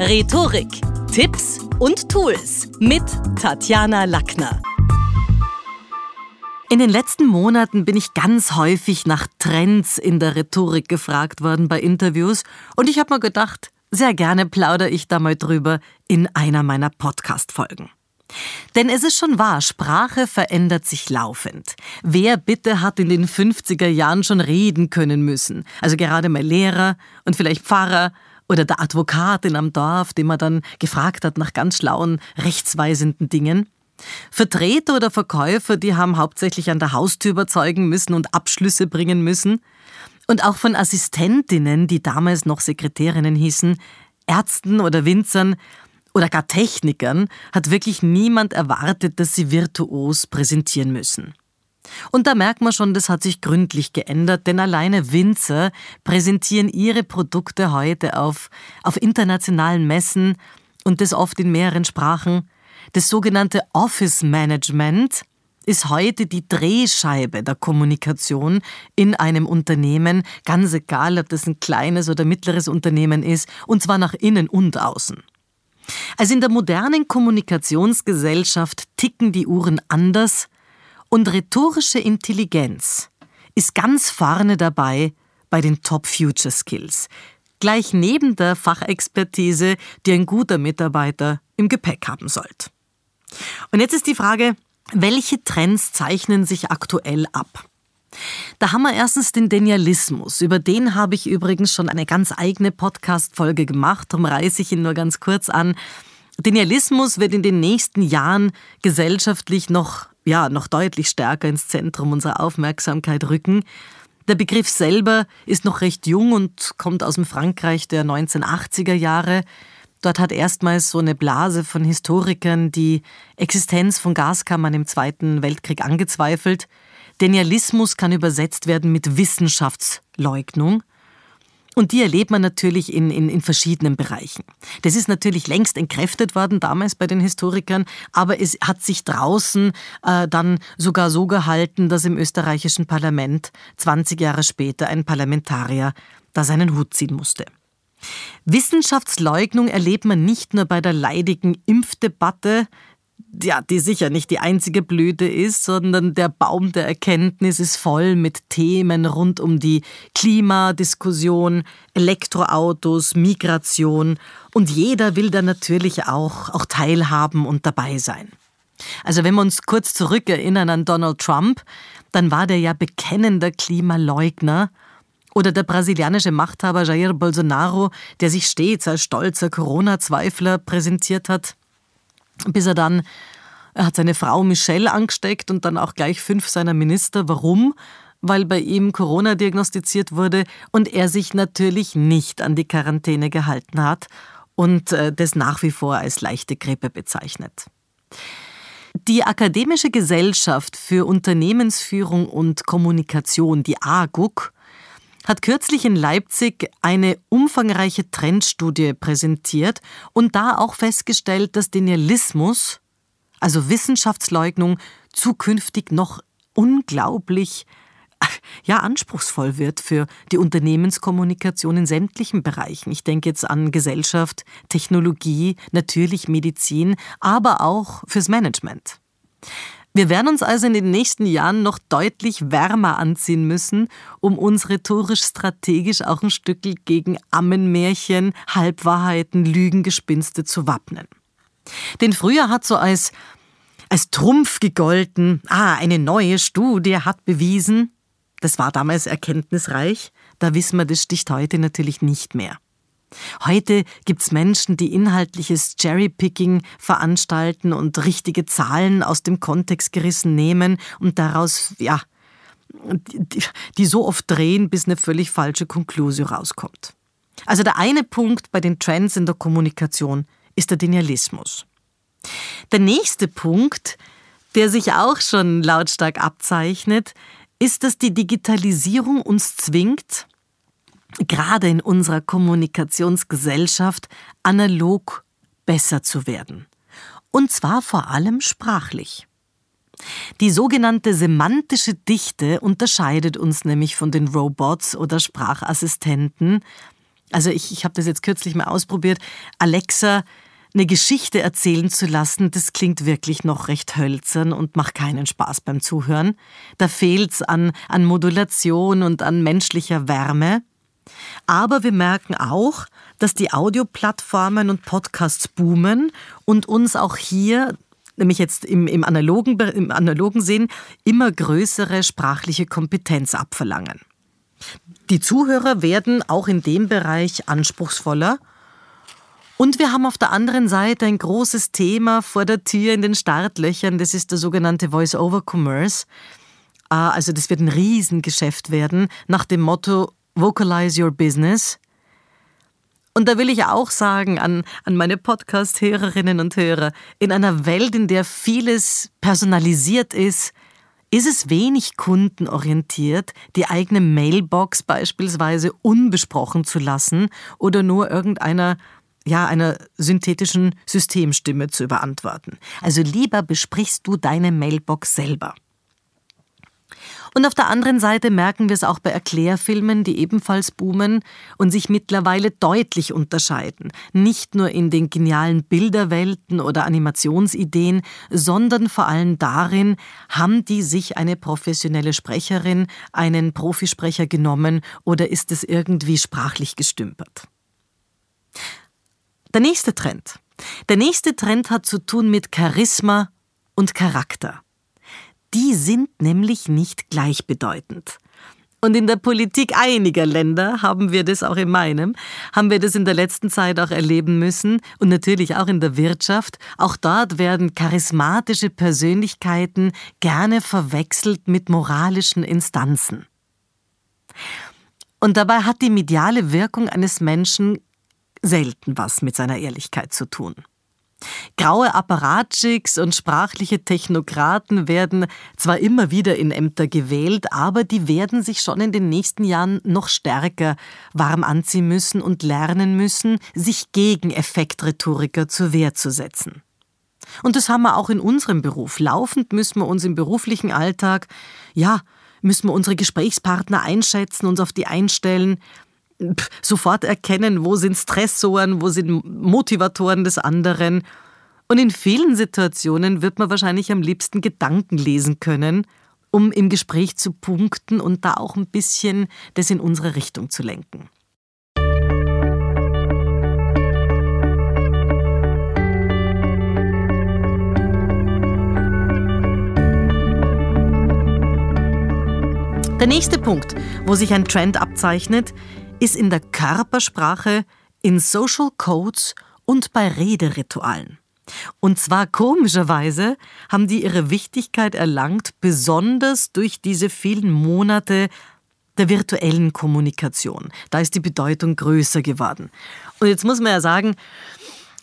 Rhetorik, Tipps und Tools mit Tatjana Lackner. In den letzten Monaten bin ich ganz häufig nach Trends in der Rhetorik gefragt worden bei Interviews und ich habe mir gedacht, sehr gerne plaudere ich da mal drüber in einer meiner Podcast-Folgen. Denn es ist schon wahr, Sprache verändert sich laufend. Wer bitte hat in den 50er Jahren schon reden können müssen? Also gerade mal Lehrer und vielleicht Pfarrer oder der Advokatin am Dorf, den man dann gefragt hat nach ganz schlauen, rechtsweisenden Dingen. Vertreter oder Verkäufer, die haben hauptsächlich an der Haustür überzeugen müssen und Abschlüsse bringen müssen. Und auch von Assistentinnen, die damals noch Sekretärinnen hießen, Ärzten oder Winzern, oder gar Technikern hat wirklich niemand erwartet, dass sie virtuos präsentieren müssen. Und da merkt man schon, das hat sich gründlich geändert, denn alleine Winzer präsentieren ihre Produkte heute auf, auf internationalen Messen und das oft in mehreren Sprachen. Das sogenannte Office Management ist heute die Drehscheibe der Kommunikation in einem Unternehmen, ganz egal, ob das ein kleines oder mittleres Unternehmen ist, und zwar nach innen und außen. Also in der modernen Kommunikationsgesellschaft ticken die Uhren anders und rhetorische Intelligenz ist ganz vorne dabei bei den Top Future Skills, gleich neben der Fachexpertise, die ein guter Mitarbeiter im Gepäck haben sollte. Und jetzt ist die Frage, welche Trends zeichnen sich aktuell ab? Da haben wir erstens den Denialismus. Über den habe ich übrigens schon eine ganz eigene Podcast-Folge gemacht. Darum reiße ich ihn nur ganz kurz an. Denialismus wird in den nächsten Jahren gesellschaftlich noch, ja, noch deutlich stärker ins Zentrum unserer Aufmerksamkeit rücken. Der Begriff selber ist noch recht jung und kommt aus dem Frankreich der 1980er Jahre. Dort hat erstmals so eine Blase von Historikern die Existenz von Gaskammern im Zweiten Weltkrieg angezweifelt. Denialismus kann übersetzt werden mit Wissenschaftsleugnung. Und die erlebt man natürlich in, in, in verschiedenen Bereichen. Das ist natürlich längst entkräftet worden, damals bei den Historikern, aber es hat sich draußen äh, dann sogar so gehalten, dass im österreichischen Parlament 20 Jahre später ein Parlamentarier da seinen Hut ziehen musste. Wissenschaftsleugnung erlebt man nicht nur bei der leidigen Impfdebatte, ja, die sicher nicht die einzige Blüte ist, sondern der Baum der Erkenntnis ist voll mit Themen rund um die Klimadiskussion, Elektroautos, Migration und jeder will da natürlich auch, auch teilhaben und dabei sein. Also wenn wir uns kurz zurückerinnern an Donald Trump, dann war der ja bekennender Klimaleugner oder der brasilianische Machthaber Jair Bolsonaro, der sich stets als stolzer Corona-Zweifler präsentiert hat bis er dann, er hat seine Frau Michelle angesteckt und dann auch gleich fünf seiner Minister. Warum? Weil bei ihm Corona diagnostiziert wurde und er sich natürlich nicht an die Quarantäne gehalten hat und äh, das nach wie vor als leichte Grippe bezeichnet. Die Akademische Gesellschaft für Unternehmensführung und Kommunikation, die AGUK, hat kürzlich in Leipzig eine umfangreiche Trendstudie präsentiert und da auch festgestellt, dass Denialismus, also Wissenschaftsleugnung, zukünftig noch unglaublich ja, anspruchsvoll wird für die Unternehmenskommunikation in sämtlichen Bereichen. Ich denke jetzt an Gesellschaft, Technologie, natürlich Medizin, aber auch fürs Management. Wir werden uns also in den nächsten Jahren noch deutlich wärmer anziehen müssen, um uns rhetorisch-strategisch auch ein Stück gegen Ammenmärchen, Halbwahrheiten, Lügengespinste zu wappnen. Denn früher hat so als, als Trumpf gegolten, ah, eine neue Studie hat bewiesen, das war damals erkenntnisreich, da wissen wir, das sticht heute natürlich nicht mehr. Heute gibt's Menschen, die inhaltliches Cherrypicking veranstalten und richtige Zahlen aus dem Kontext gerissen nehmen und daraus, ja, die, die so oft drehen, bis eine völlig falsche Konklusion rauskommt. Also der eine Punkt bei den Trends in der Kommunikation ist der Denialismus. Der nächste Punkt, der sich auch schon lautstark abzeichnet, ist, dass die Digitalisierung uns zwingt, gerade in unserer Kommunikationsgesellschaft analog besser zu werden. Und zwar vor allem sprachlich. Die sogenannte semantische Dichte unterscheidet uns nämlich von den Robots oder Sprachassistenten. Also ich, ich habe das jetzt kürzlich mal ausprobiert. Alexa eine Geschichte erzählen zu lassen, das klingt wirklich noch recht hölzern und macht keinen Spaß beim Zuhören. Da fehlt's an, an Modulation und an menschlicher Wärme. Aber wir merken auch, dass die Audioplattformen und Podcasts boomen und uns auch hier, nämlich jetzt im, im, analogen, im analogen Sinn, immer größere sprachliche Kompetenz abverlangen. Die Zuhörer werden auch in dem Bereich anspruchsvoller. Und wir haben auf der anderen Seite ein großes Thema vor der Tür in den Startlöchern. Das ist der sogenannte Voice-over-Commerce. Ah, also das wird ein Riesengeschäft werden nach dem Motto Vocalize Your Business. Und da will ich auch sagen an, an meine Podcast-Hörerinnen und Hörer, in einer Welt, in der vieles personalisiert ist, ist es wenig kundenorientiert, die eigene Mailbox beispielsweise unbesprochen zu lassen oder nur irgendeiner ja, einer synthetischen Systemstimme zu überantworten. Also lieber besprichst du deine Mailbox selber. Und auf der anderen Seite merken wir es auch bei Erklärfilmen, die ebenfalls boomen und sich mittlerweile deutlich unterscheiden. Nicht nur in den genialen Bilderwelten oder Animationsideen, sondern vor allem darin, haben die sich eine professionelle Sprecherin, einen Profisprecher genommen oder ist es irgendwie sprachlich gestümpert? Der nächste Trend. Der nächste Trend hat zu tun mit Charisma und Charakter. Die sind nämlich nicht gleichbedeutend. Und in der Politik einiger Länder haben wir das auch in meinem, haben wir das in der letzten Zeit auch erleben müssen und natürlich auch in der Wirtschaft. Auch dort werden charismatische Persönlichkeiten gerne verwechselt mit moralischen Instanzen. Und dabei hat die mediale Wirkung eines Menschen selten was mit seiner Ehrlichkeit zu tun. Graue Apparatschicks und sprachliche Technokraten werden zwar immer wieder in Ämter gewählt, aber die werden sich schon in den nächsten Jahren noch stärker warm anziehen müssen und lernen müssen, sich gegen Effektrhetoriker zur Wehr zu setzen. Und das haben wir auch in unserem Beruf. Laufend müssen wir uns im beruflichen Alltag, ja, müssen wir unsere Gesprächspartner einschätzen, uns auf die einstellen, sofort erkennen, wo sind Stressoren, wo sind Motivatoren des anderen. Und in vielen Situationen wird man wahrscheinlich am liebsten Gedanken lesen können, um im Gespräch zu punkten und da auch ein bisschen das in unsere Richtung zu lenken. Der nächste Punkt, wo sich ein Trend abzeichnet, ist in der Körpersprache, in Social Codes und bei Rederitualen. Und zwar komischerweise haben die ihre Wichtigkeit erlangt, besonders durch diese vielen Monate der virtuellen Kommunikation. Da ist die Bedeutung größer geworden. Und jetzt muss man ja sagen,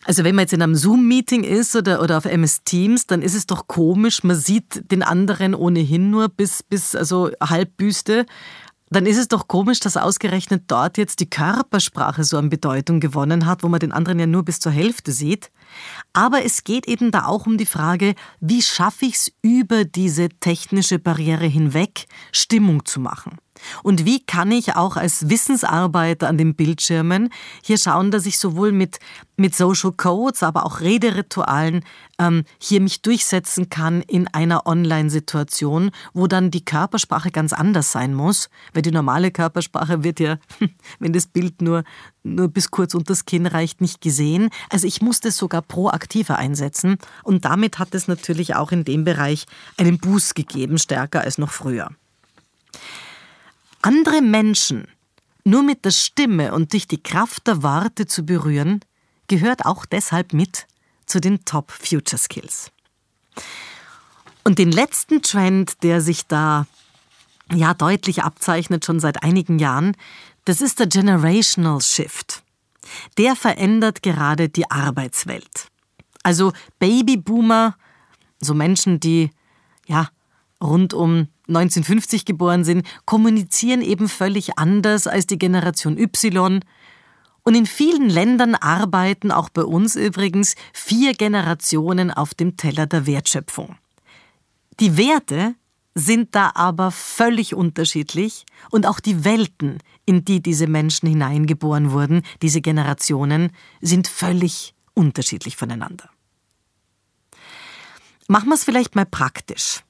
also wenn man jetzt in einem Zoom-Meeting ist oder, oder auf MS Teams, dann ist es doch komisch, man sieht den anderen ohnehin nur bis, bis also Halbbüste dann ist es doch komisch, dass ausgerechnet dort jetzt die Körpersprache so an Bedeutung gewonnen hat, wo man den anderen ja nur bis zur Hälfte sieht. Aber es geht eben da auch um die Frage, wie schaffe ich es über diese technische Barriere hinweg, Stimmung zu machen. Und wie kann ich auch als Wissensarbeiter an den Bildschirmen hier schauen, dass ich sowohl mit, mit Social Codes, aber auch Rederitualen ähm, hier mich durchsetzen kann in einer Online-Situation, wo dann die Körpersprache ganz anders sein muss, weil die normale Körpersprache wird ja, wenn das Bild nur, nur bis kurz unter das Kinn reicht, nicht gesehen. Also ich muss das sogar proaktiver einsetzen und damit hat es natürlich auch in dem Bereich einen Boost gegeben, stärker als noch früher. Andere Menschen nur mit der Stimme und durch die Kraft der Worte zu berühren, gehört auch deshalb mit zu den Top Future Skills. Und den letzten Trend, der sich da ja deutlich abzeichnet schon seit einigen Jahren, das ist der Generational Shift. Der verändert gerade die Arbeitswelt. Also Babyboomer, so Menschen, die ja rund um 1950 geboren sind, kommunizieren eben völlig anders als die Generation Y. Und in vielen Ländern arbeiten, auch bei uns übrigens, vier Generationen auf dem Teller der Wertschöpfung. Die Werte, sind da aber völlig unterschiedlich und auch die Welten, in die diese Menschen hineingeboren wurden, diese Generationen, sind völlig unterschiedlich voneinander. Machen wir es vielleicht mal praktisch.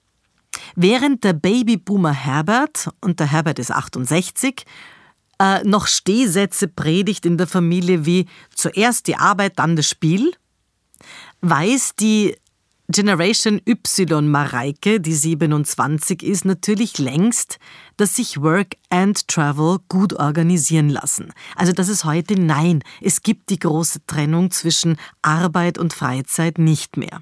Während der Babyboomer Herbert, und der Herbert ist 68, äh, noch Stehsätze predigt in der Familie wie zuerst die Arbeit, dann das Spiel, weiß die Generation Y Mareike, die 27 ist, natürlich längst, dass sich Work and Travel gut organisieren lassen. Also das ist heute nein, es gibt die große Trennung zwischen Arbeit und Freizeit nicht mehr.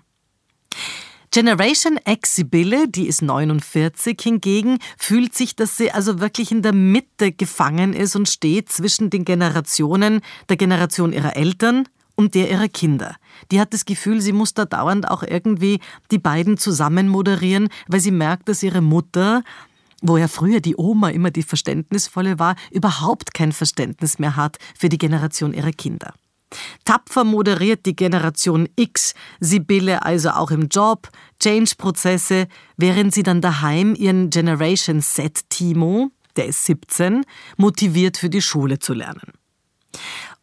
Generation X Sibylle, die ist 49 hingegen, fühlt sich, dass sie also wirklich in der Mitte gefangen ist und steht zwischen den Generationen, der Generation ihrer Eltern und der ihrer Kinder. Die hat das Gefühl, sie muss da dauernd auch irgendwie die beiden zusammen moderieren, weil sie merkt, dass ihre Mutter, wo ja früher die Oma immer die Verständnisvolle war, überhaupt kein Verständnis mehr hat für die Generation ihrer Kinder. Tapfer moderiert die Generation X Sibylle also auch im Job, Change-Prozesse, während sie dann daheim ihren Generation Z Timo, der ist 17, motiviert für die Schule zu lernen.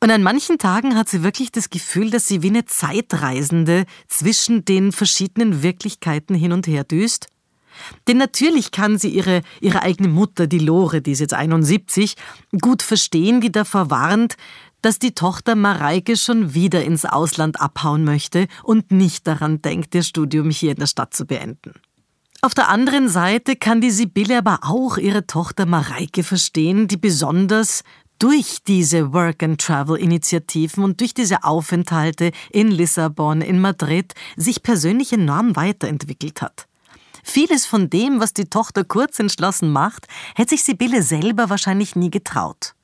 Und an manchen Tagen hat sie wirklich das Gefühl, dass sie wie eine Zeitreisende zwischen den verschiedenen Wirklichkeiten hin und her düst. Denn natürlich kann sie ihre, ihre eigene Mutter, die Lore, die ist jetzt 71, gut verstehen, die davor warnt, dass die Tochter Mareike schon wieder ins Ausland abhauen möchte und nicht daran denkt, ihr Studium hier in der Stadt zu beenden. Auf der anderen Seite kann die Sibylle aber auch ihre Tochter Mareike verstehen, die besonders durch diese Work-and-Travel-Initiativen und durch diese Aufenthalte in Lissabon, in Madrid sich persönlich enorm weiterentwickelt hat. Vieles von dem, was die Tochter kurz entschlossen macht, hätte sich Sibylle selber wahrscheinlich nie getraut.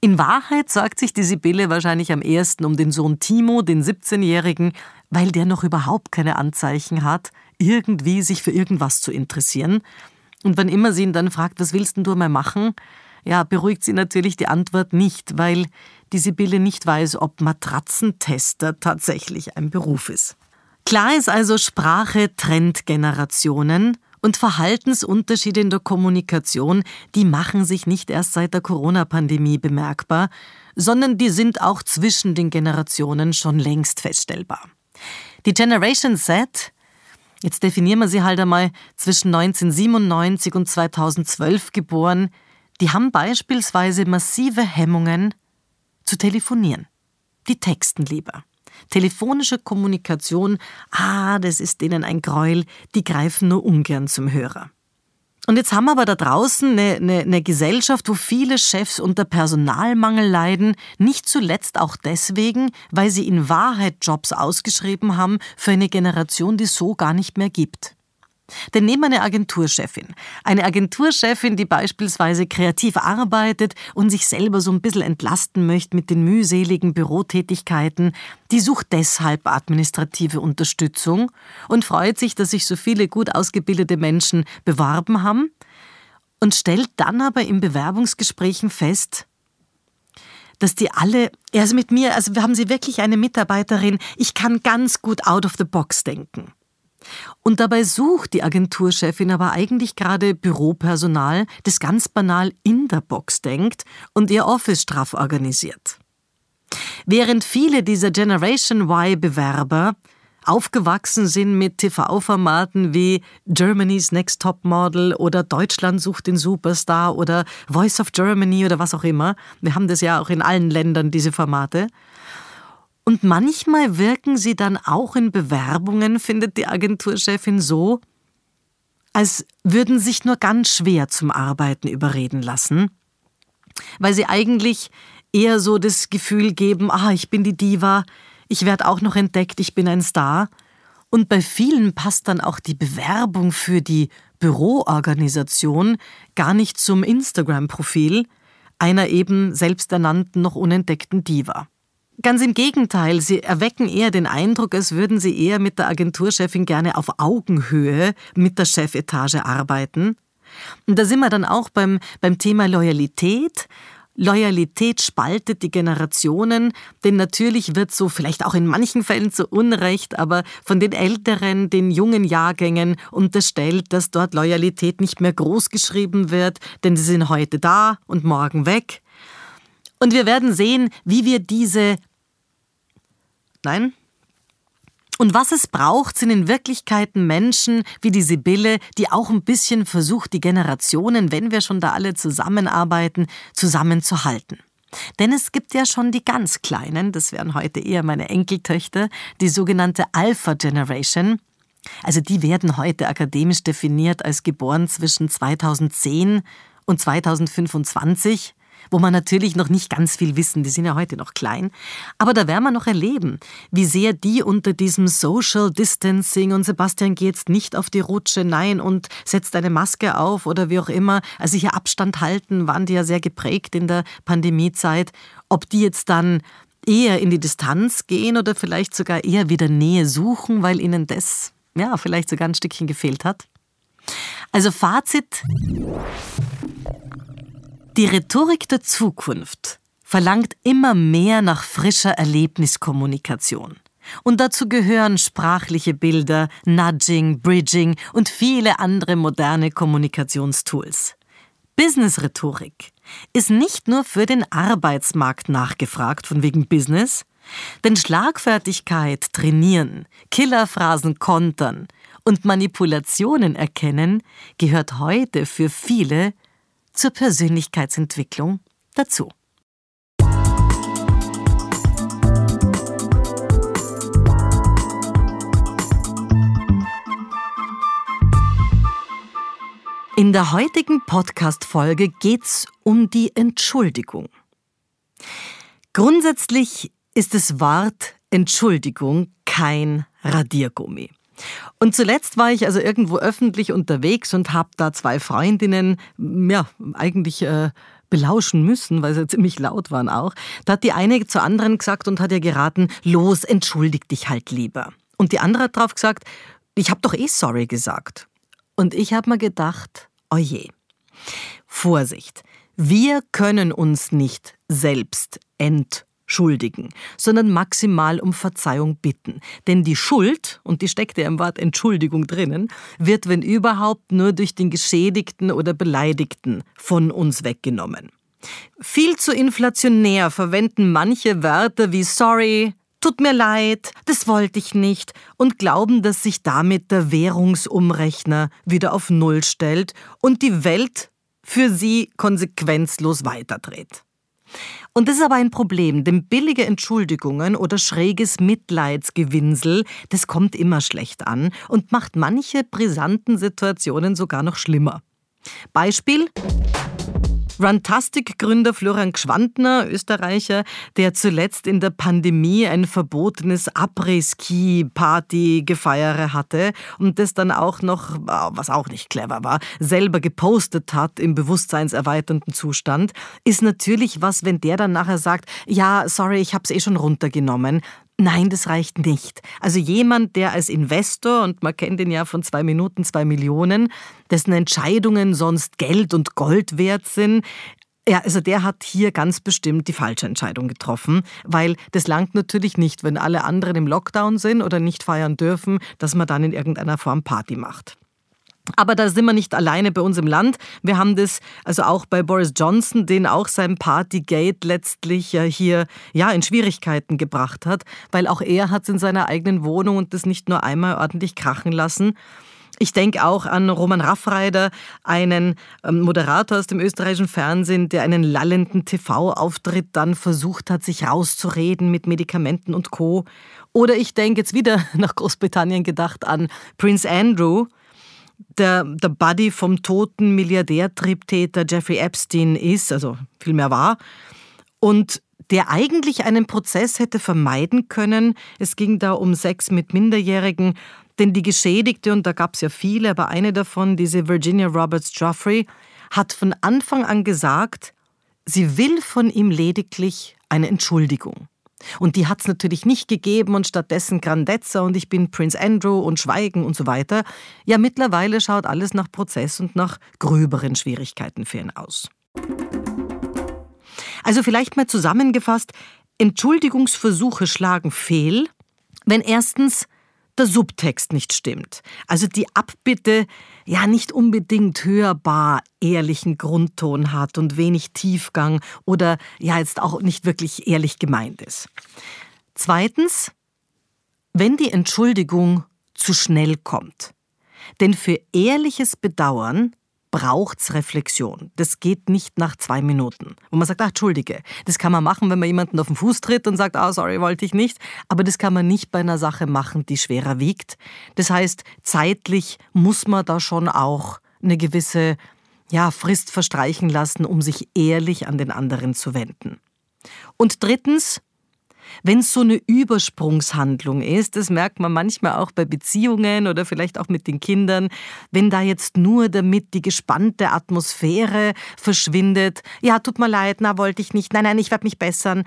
In Wahrheit sorgt sich die Sibylle wahrscheinlich am ersten um den Sohn Timo, den 17-Jährigen, weil der noch überhaupt keine Anzeichen hat, irgendwie sich für irgendwas zu interessieren. Und wann immer sie ihn dann fragt, was willst denn du mal machen? Ja, beruhigt sie natürlich die Antwort nicht, weil die Sibylle nicht weiß, ob Matratzentester tatsächlich ein Beruf ist. Klar ist also, Sprache trennt Generationen und Verhaltensunterschiede in der Kommunikation, die machen sich nicht erst seit der Corona-Pandemie bemerkbar, sondern die sind auch zwischen den Generationen schon längst feststellbar. Die Generation Z, jetzt definieren wir sie halt einmal, zwischen 1997 und 2012 geboren, die haben beispielsweise massive Hemmungen zu telefonieren. Die texten lieber. Telefonische Kommunikation, ah, das ist denen ein Gräuel, die greifen nur ungern zum Hörer. Und jetzt haben wir aber da draußen eine, eine, eine, Gesellschaft, wo viele Chefs unter Personalmangel leiden, nicht zuletzt auch deswegen, weil sie in Wahrheit Jobs ausgeschrieben haben für eine Generation, die es so gar nicht mehr gibt. Denn nehmen wir eine Agenturchefin. Eine Agenturchefin, die beispielsweise kreativ arbeitet und sich selber so ein bisschen entlasten möchte mit den mühseligen Bürotätigkeiten, die sucht deshalb administrative Unterstützung und freut sich, dass sich so viele gut ausgebildete Menschen beworben haben und stellt dann aber in Bewerbungsgesprächen fest, dass die alle, also mit mir, also haben sie wirklich eine Mitarbeiterin, ich kann ganz gut out of the box denken. Und dabei sucht die Agenturchefin aber eigentlich gerade Büropersonal, das ganz banal in der Box denkt und ihr Office straff organisiert. Während viele dieser Generation Y-Bewerber aufgewachsen sind mit TV-Formaten wie Germany's Next Top Model oder Deutschland sucht den Superstar oder Voice of Germany oder was auch immer. Wir haben das ja auch in allen Ländern, diese Formate. Und manchmal wirken sie dann auch in Bewerbungen, findet die Agenturchefin so, als würden sich nur ganz schwer zum Arbeiten überreden lassen, weil sie eigentlich eher so das Gefühl geben, ah, ich bin die Diva, ich werde auch noch entdeckt, ich bin ein Star. Und bei vielen passt dann auch die Bewerbung für die Büroorganisation gar nicht zum Instagram-Profil einer eben selbsternannten noch unentdeckten Diva. Ganz im Gegenteil, sie erwecken eher den Eindruck, als würden sie eher mit der Agenturchefin gerne auf Augenhöhe mit der Chefetage arbeiten. Und da sind wir dann auch beim, beim Thema Loyalität. Loyalität spaltet die Generationen, denn natürlich wird so vielleicht auch in manchen Fällen zu Unrecht, aber von den älteren, den jungen Jahrgängen unterstellt, dass dort Loyalität nicht mehr groß geschrieben wird, denn sie sind heute da und morgen weg. Und wir werden sehen, wie wir diese Nein, und was es braucht, sind in Wirklichkeit Menschen wie die Sibylle, die auch ein bisschen versucht, die Generationen, wenn wir schon da alle zusammenarbeiten, zusammenzuhalten. Denn es gibt ja schon die ganz Kleinen, das wären heute eher meine Enkeltöchter, die sogenannte Alpha Generation. Also die werden heute akademisch definiert als geboren zwischen 2010 und 2025 wo man natürlich noch nicht ganz viel wissen, die sind ja heute noch klein, aber da werden wir noch erleben, wie sehr die unter diesem Social Distancing und Sebastian geht jetzt nicht auf die Rutsche, nein und setzt eine Maske auf oder wie auch immer, also hier Abstand halten, waren die ja sehr geprägt in der Pandemiezeit, ob die jetzt dann eher in die Distanz gehen oder vielleicht sogar eher wieder Nähe suchen, weil ihnen das ja vielleicht sogar ein Stückchen gefehlt hat. Also Fazit, die Rhetorik der Zukunft verlangt immer mehr nach frischer Erlebniskommunikation. Und dazu gehören sprachliche Bilder, Nudging, Bridging und viele andere moderne Kommunikationstools. Business-Rhetorik ist nicht nur für den Arbeitsmarkt nachgefragt, von wegen Business, denn Schlagfertigkeit trainieren, Killerphrasen kontern und Manipulationen erkennen gehört heute für viele zur Persönlichkeitsentwicklung dazu. In der heutigen Podcast-Folge geht's um die Entschuldigung. Grundsätzlich ist das Wort Entschuldigung kein Radiergummi. Und zuletzt war ich also irgendwo öffentlich unterwegs und habe da zwei Freundinnen, ja, eigentlich äh, belauschen müssen, weil sie ziemlich laut waren auch. Da hat die eine zur anderen gesagt und hat ihr geraten, los, entschuldig dich halt lieber. Und die andere hat drauf gesagt, ich habe doch eh sorry gesagt. Und ich habe mir gedacht, oje, Vorsicht, wir können uns nicht selbst entschuldigen schuldigen, sondern maximal um Verzeihung bitten. Denn die Schuld, und die steckt ja im Wort Entschuldigung drinnen, wird, wenn überhaupt, nur durch den Geschädigten oder Beleidigten von uns weggenommen. Viel zu inflationär verwenden manche Wörter wie sorry, tut mir leid, das wollte ich nicht und glauben, dass sich damit der Währungsumrechner wieder auf Null stellt und die Welt für sie konsequenzlos weiterdreht. Und das ist aber ein Problem, denn billige Entschuldigungen oder schräges Mitleidsgewinsel, das kommt immer schlecht an und macht manche brisanten Situationen sogar noch schlimmer. Beispiel Runtastic-Gründer Florian Gschwandner, Österreicher, der zuletzt in der Pandemie ein verbotenes Après-Ski-Party-Gefeiere hatte und das dann auch noch, was auch nicht clever war, selber gepostet hat im bewusstseinserweiternden Zustand, ist natürlich was, wenn der dann nachher sagt, ja, sorry, ich habe es eh schon runtergenommen, Nein, das reicht nicht. Also jemand, der als Investor, und man kennt ihn ja von zwei Minuten, zwei Millionen, dessen Entscheidungen sonst Geld und Gold wert sind, ja, also der hat hier ganz bestimmt die falsche Entscheidung getroffen, weil das langt natürlich nicht, wenn alle anderen im Lockdown sind oder nicht feiern dürfen, dass man dann in irgendeiner Form Party macht. Aber da sind wir nicht alleine bei uns im Land. Wir haben das also auch bei Boris Johnson, den auch sein Partygate letztlich ja hier ja in Schwierigkeiten gebracht hat, weil auch er hat es in seiner eigenen Wohnung und das nicht nur einmal ordentlich krachen lassen. Ich denke auch an Roman Raffreider, einen ähm, Moderator aus dem österreichischen Fernsehen, der einen lallenden TV-Auftritt dann versucht hat, sich rauszureden mit Medikamenten und Co. Oder ich denke jetzt wieder nach Großbritannien gedacht an Prince Andrew, der, der Buddy vom toten Milliardärtriebtäter Jeffrey Epstein ist, also vielmehr war, und der eigentlich einen Prozess hätte vermeiden können. Es ging da um Sex mit Minderjährigen, denn die Geschädigte, und da gab es ja viele, aber eine davon, diese Virginia Roberts Joffrey, hat von Anfang an gesagt, sie will von ihm lediglich eine Entschuldigung. Und die hat es natürlich nicht gegeben und stattdessen Grandezza und ich bin Prince Andrew und Schweigen und so weiter. Ja, mittlerweile schaut alles nach Prozess und nach gröberen Schwierigkeiten für ihn aus. Also vielleicht mal zusammengefasst, Entschuldigungsversuche schlagen fehl, wenn erstens der Subtext nicht stimmt. Also die Abbitte ja nicht unbedingt hörbar ehrlichen Grundton hat und wenig Tiefgang oder ja jetzt auch nicht wirklich ehrlich gemeint ist. Zweitens, wenn die Entschuldigung zu schnell kommt. Denn für ehrliches Bedauern braucht's Reflexion. Das geht nicht nach zwei Minuten. Wo man sagt, ach, entschuldige. Das kann man machen, wenn man jemanden auf den Fuß tritt und sagt, ah, oh, sorry, wollte ich nicht. Aber das kann man nicht bei einer Sache machen, die schwerer wiegt. Das heißt, zeitlich muss man da schon auch eine gewisse ja, Frist verstreichen lassen, um sich ehrlich an den anderen zu wenden. Und drittens, wenn es so eine Übersprungshandlung ist, das merkt man manchmal auch bei Beziehungen oder vielleicht auch mit den Kindern, wenn da jetzt nur damit die gespannte Atmosphäre verschwindet, ja, tut mir leid, na, wollte ich nicht, nein, nein, ich werde mich bessern.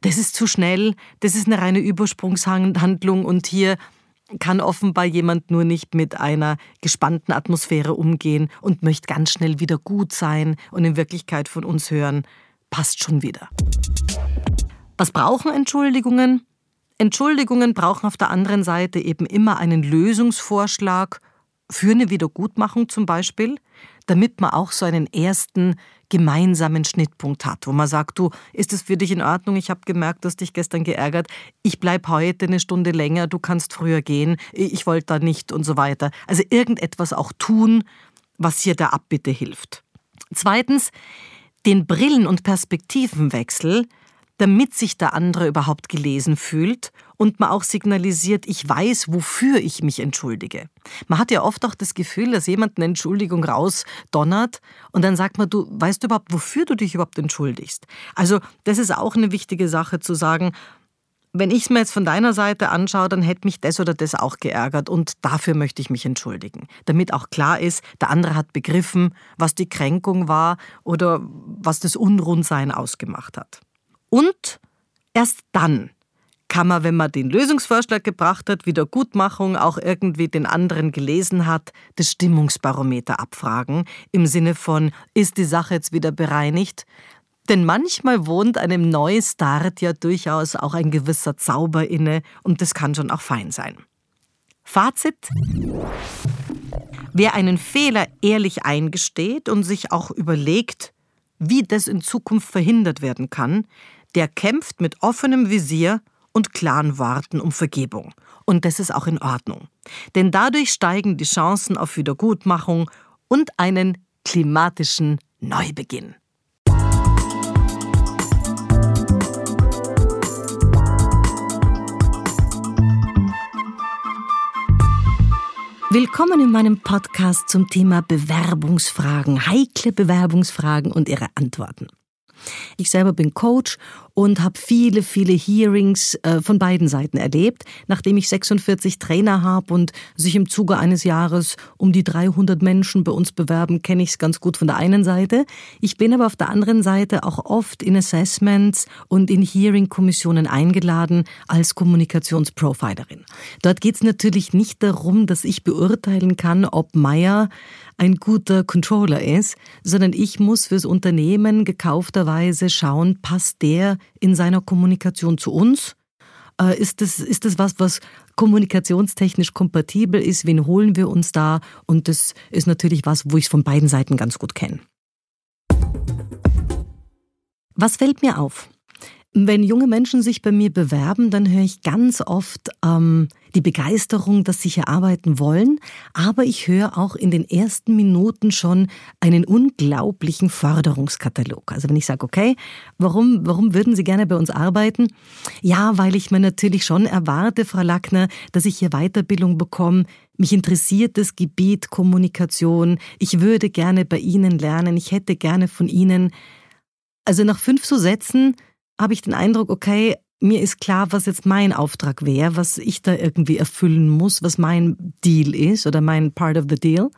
Das ist zu schnell, das ist eine reine Übersprungshandlung und hier kann offenbar jemand nur nicht mit einer gespannten Atmosphäre umgehen und möchte ganz schnell wieder gut sein und in Wirklichkeit von uns hören, passt schon wieder. Was brauchen Entschuldigungen? Entschuldigungen brauchen auf der anderen Seite eben immer einen Lösungsvorschlag für eine Wiedergutmachung zum Beispiel, damit man auch so einen ersten gemeinsamen Schnittpunkt hat, wo man sagt, du, ist es für dich in Ordnung? Ich habe gemerkt, dass dich gestern geärgert. Ich bleib heute eine Stunde länger, du kannst früher gehen. Ich wollte da nicht und so weiter. Also irgendetwas auch tun, was hier der Abbitte hilft. Zweitens, den Brillen- und Perspektivenwechsel damit sich der andere überhaupt gelesen fühlt und man auch signalisiert, ich weiß, wofür ich mich entschuldige. Man hat ja oft auch das Gefühl, dass jemand eine Entschuldigung rausdonnert und dann sagt man, du weißt überhaupt, wofür du dich überhaupt entschuldigst. Also das ist auch eine wichtige Sache zu sagen, wenn ich es mir jetzt von deiner Seite anschaue, dann hätte mich das oder das auch geärgert und dafür möchte ich mich entschuldigen. Damit auch klar ist, der andere hat begriffen, was die Kränkung war oder was das Unrundsein ausgemacht hat. Und erst dann kann man, wenn man den Lösungsvorschlag gebracht hat, Wiedergutmachung auch irgendwie den anderen gelesen hat, das Stimmungsbarometer abfragen, im Sinne von, ist die Sache jetzt wieder bereinigt? Denn manchmal wohnt einem Neustart ja durchaus auch ein gewisser Zauber inne und das kann schon auch fein sein. Fazit. Wer einen Fehler ehrlich eingesteht und sich auch überlegt, wie das in Zukunft verhindert werden kann, der kämpft mit offenem Visier und klaren Worten um Vergebung. Und das ist auch in Ordnung. Denn dadurch steigen die Chancen auf Wiedergutmachung und einen klimatischen Neubeginn. Willkommen in meinem Podcast zum Thema Bewerbungsfragen, heikle Bewerbungsfragen und ihre Antworten. Ich selber bin Coach und habe viele, viele Hearings äh, von beiden Seiten erlebt. Nachdem ich 46 Trainer habe und sich im Zuge eines Jahres um die 300 Menschen bei uns bewerben, kenne ich es ganz gut von der einen Seite. Ich bin aber auf der anderen Seite auch oft in Assessments und in Hearing-Kommissionen eingeladen als Kommunikationsprofilerin. Dort geht es natürlich nicht darum, dass ich beurteilen kann, ob Meier ein guter Controller ist, sondern ich muss fürs Unternehmen gekaufterweise schauen, passt der in seiner Kommunikation zu uns? Äh, ist das, ist das was, was kommunikationstechnisch kompatibel ist? Wen holen wir uns da? Und das ist natürlich was, wo ich es von beiden Seiten ganz gut kenne. Was fällt mir auf? Wenn junge Menschen sich bei mir bewerben, dann höre ich ganz oft ähm, die Begeisterung, dass sie hier arbeiten wollen, aber ich höre auch in den ersten Minuten schon einen unglaublichen Förderungskatalog. Also wenn ich sage, okay, warum, warum würden Sie gerne bei uns arbeiten? Ja, weil ich mir natürlich schon erwarte, Frau Lackner, dass ich hier Weiterbildung bekomme. Mich interessiert das Gebiet Kommunikation. Ich würde gerne bei Ihnen lernen. Ich hätte gerne von Ihnen. Also nach fünf so Sätzen habe ich den Eindruck, okay, mir ist klar, was jetzt mein Auftrag wäre, was ich da irgendwie erfüllen muss, was mein Deal ist oder mein Part of the Deal.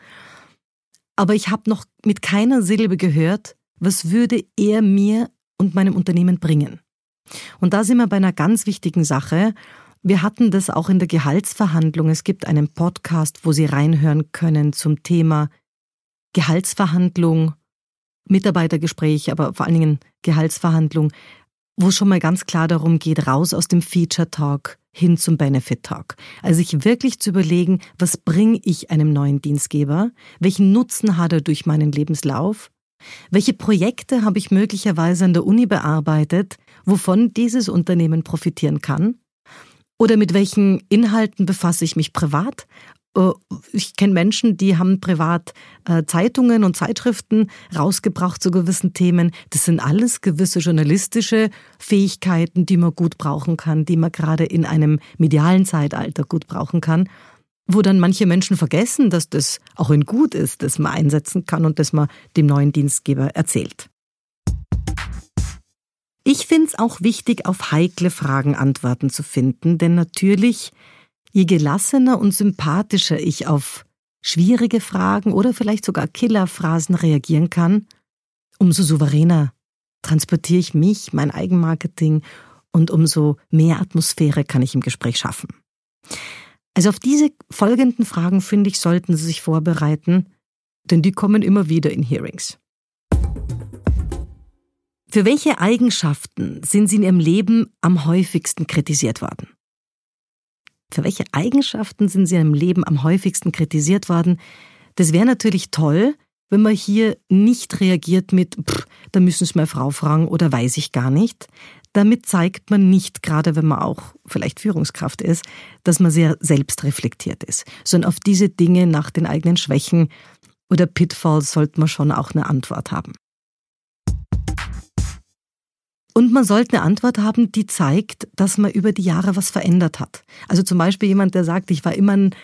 Aber ich habe noch mit keiner Silbe gehört, was würde er mir und meinem Unternehmen bringen. Und da sind wir bei einer ganz wichtigen Sache. Wir hatten das auch in der Gehaltsverhandlung. Es gibt einen Podcast, wo Sie reinhören können zum Thema Gehaltsverhandlung Mitarbeitergespräch, aber vor allen Dingen Gehaltsverhandlung, wo schon mal ganz klar darum geht, raus aus dem Feature Talk hin zum Benefit Talk. Also sich wirklich zu überlegen, was bringe ich einem neuen Dienstgeber? Welchen Nutzen hat er durch meinen Lebenslauf? Welche Projekte habe ich möglicherweise an der Uni bearbeitet, wovon dieses Unternehmen profitieren kann? Oder mit welchen Inhalten befasse ich mich privat? Äh, ich kenne Menschen, die haben privat äh, Zeitungen und Zeitschriften rausgebracht zu gewissen Themen. Das sind alles gewisse journalistische Fähigkeiten, die man gut brauchen kann, die man gerade in einem medialen Zeitalter gut brauchen kann wo dann manche Menschen vergessen, dass das auch ein Gut ist, das man einsetzen kann und das man dem neuen Dienstgeber erzählt. Ich finde es auch wichtig, auf heikle Fragen Antworten zu finden, denn natürlich, je gelassener und sympathischer ich auf schwierige Fragen oder vielleicht sogar Killerphrasen reagieren kann, umso souveräner transportiere ich mich, mein Eigenmarketing und umso mehr Atmosphäre kann ich im Gespräch schaffen. Also auf diese folgenden Fragen, finde ich, sollten Sie sich vorbereiten, denn die kommen immer wieder in Hearings. Für welche Eigenschaften sind Sie in Ihrem Leben am häufigsten kritisiert worden? Für welche Eigenschaften sind Sie Ihrem Leben am häufigsten kritisiert worden? Das wäre natürlich toll, wenn man hier nicht reagiert mit, pff, da müssen Sie mal Frau fragen oder weiß ich gar nicht, damit zeigt man nicht, gerade wenn man auch vielleicht Führungskraft ist, dass man sehr selbstreflektiert ist, sondern auf diese Dinge nach den eigenen Schwächen oder Pitfalls sollte man schon auch eine Antwort haben. Und man sollte eine Antwort haben, die zeigt, dass man über die Jahre was verändert hat. Also zum Beispiel jemand, der sagt, ich war immer ein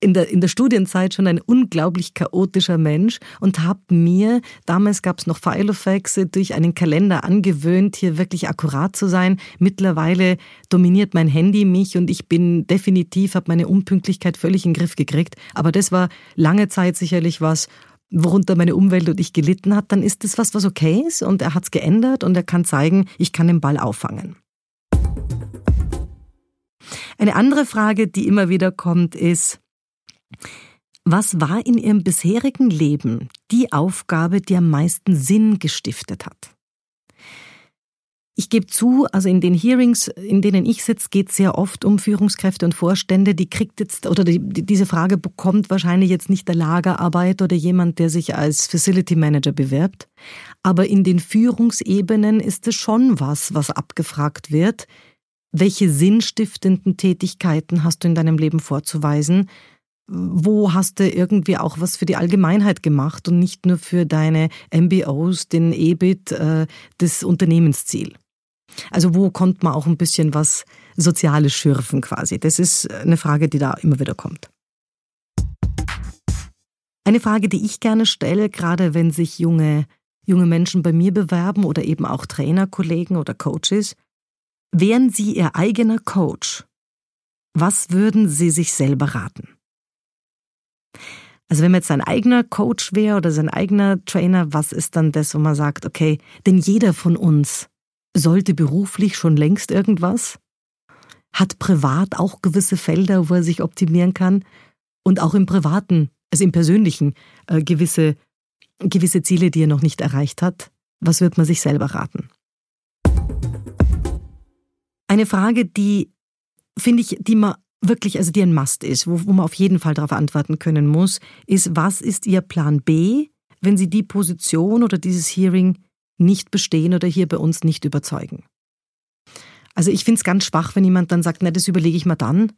in der, in der Studienzeit schon ein unglaublich chaotischer Mensch und habe mir, damals gab es noch Filofax, durch einen Kalender angewöhnt, hier wirklich akkurat zu sein. Mittlerweile dominiert mein Handy mich und ich bin definitiv, habe meine Unpünktlichkeit völlig in den Griff gekriegt. Aber das war lange Zeit sicherlich was, worunter meine Umwelt und ich gelitten hat. Dann ist das was, was okay ist und er hat es geändert und er kann zeigen, ich kann den Ball auffangen. Eine andere Frage, die immer wieder kommt, ist, was war in Ihrem bisherigen Leben die Aufgabe, die am meisten Sinn gestiftet hat? Ich gebe zu, also in den Hearings, in denen ich sitze, geht es sehr oft um Führungskräfte und Vorstände. Die kriegt jetzt, oder die, diese Frage bekommt wahrscheinlich jetzt nicht der Lagerarbeit oder jemand, der sich als Facility Manager bewirbt. Aber in den Führungsebenen ist es schon was, was abgefragt wird. Welche sinnstiftenden Tätigkeiten hast du in deinem Leben vorzuweisen? wo hast du irgendwie auch was für die Allgemeinheit gemacht und nicht nur für deine MBOs, den EBIT, äh, das Unternehmensziel. Also wo konnte man auch ein bisschen was Soziales schürfen quasi? Das ist eine Frage, die da immer wieder kommt. Eine Frage, die ich gerne stelle, gerade wenn sich junge, junge Menschen bei mir bewerben oder eben auch Trainerkollegen oder Coaches, wären Sie Ihr eigener Coach? Was würden Sie sich selber raten? Also wenn man jetzt sein eigener Coach wäre oder sein eigener Trainer, was ist dann das, wo man sagt, okay, denn jeder von uns sollte beruflich schon längst irgendwas, hat privat auch gewisse Felder, wo er sich optimieren kann und auch im privaten, also im persönlichen, äh, gewisse, gewisse Ziele, die er noch nicht erreicht hat. Was wird man sich selber raten? Eine Frage, die finde ich, die man wirklich, also die ein Must ist, wo, wo man auf jeden Fall darauf antworten können muss, ist, was ist Ihr Plan B, wenn Sie die Position oder dieses Hearing nicht bestehen oder hier bei uns nicht überzeugen? Also ich finde es ganz schwach, wenn jemand dann sagt, na, das überlege ich mal dann.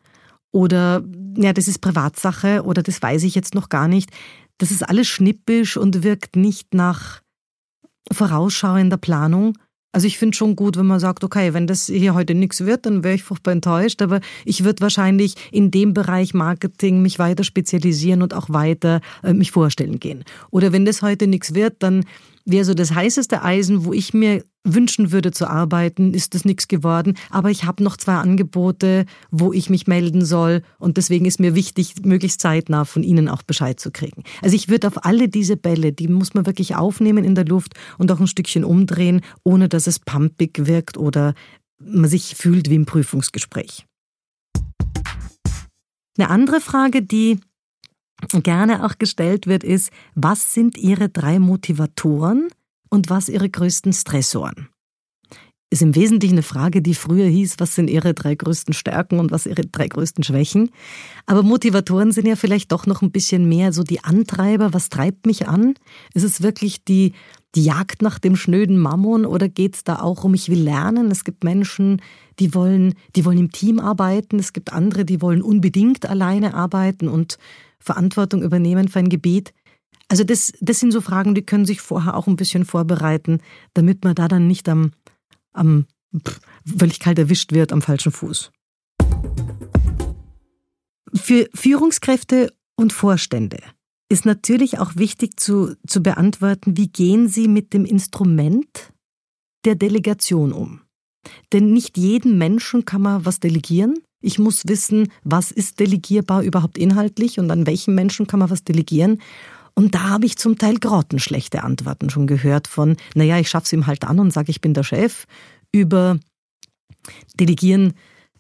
Oder, ja, das ist Privatsache oder das weiß ich jetzt noch gar nicht. Das ist alles schnippisch und wirkt nicht nach vorausschauender Planung, also ich finde schon gut, wenn man sagt, okay, wenn das hier heute nichts wird, dann wäre ich furchtbar enttäuscht, aber ich würde wahrscheinlich in dem Bereich Marketing mich weiter spezialisieren und auch weiter äh, mich vorstellen gehen. Oder wenn das heute nichts wird, dann wäre so das heißeste Eisen, wo ich mir wünschen würde zu arbeiten, ist das nichts geworden. Aber ich habe noch zwei Angebote, wo ich mich melden soll. Und deswegen ist mir wichtig, möglichst zeitnah von Ihnen auch Bescheid zu kriegen. Also ich würde auf alle diese Bälle, die muss man wirklich aufnehmen in der Luft und auch ein Stückchen umdrehen, ohne dass es pumpig wirkt oder man sich fühlt wie im Prüfungsgespräch. Eine andere Frage, die gerne auch gestellt wird, ist, was sind Ihre drei Motivatoren und was Ihre größten Stressoren? Ist im Wesentlichen eine Frage, die früher hieß, was sind Ihre drei größten Stärken und was Ihre drei größten Schwächen? Aber Motivatoren sind ja vielleicht doch noch ein bisschen mehr so die Antreiber. Was treibt mich an? Ist es wirklich die, die Jagd nach dem schnöden Mammon oder geht es da auch um, ich will lernen? Es gibt Menschen, die wollen, die wollen im Team arbeiten. Es gibt andere, die wollen unbedingt alleine arbeiten und Verantwortung übernehmen für ein Gebiet. Also das, das sind so Fragen, die können sich vorher auch ein bisschen vorbereiten, damit man da dann nicht am, am pff, völlig kalt erwischt wird am falschen Fuß. Für Führungskräfte und Vorstände ist natürlich auch wichtig zu, zu beantworten, wie gehen sie mit dem Instrument der Delegation um. Denn nicht jedem Menschen kann man was delegieren. Ich muss wissen, was ist delegierbar überhaupt inhaltlich und an welchen Menschen kann man was delegieren. Und da habe ich zum Teil grottenschlechte Antworten schon gehört von, naja, ich schaff's ihm halt an und sage, ich bin der Chef, über Delegieren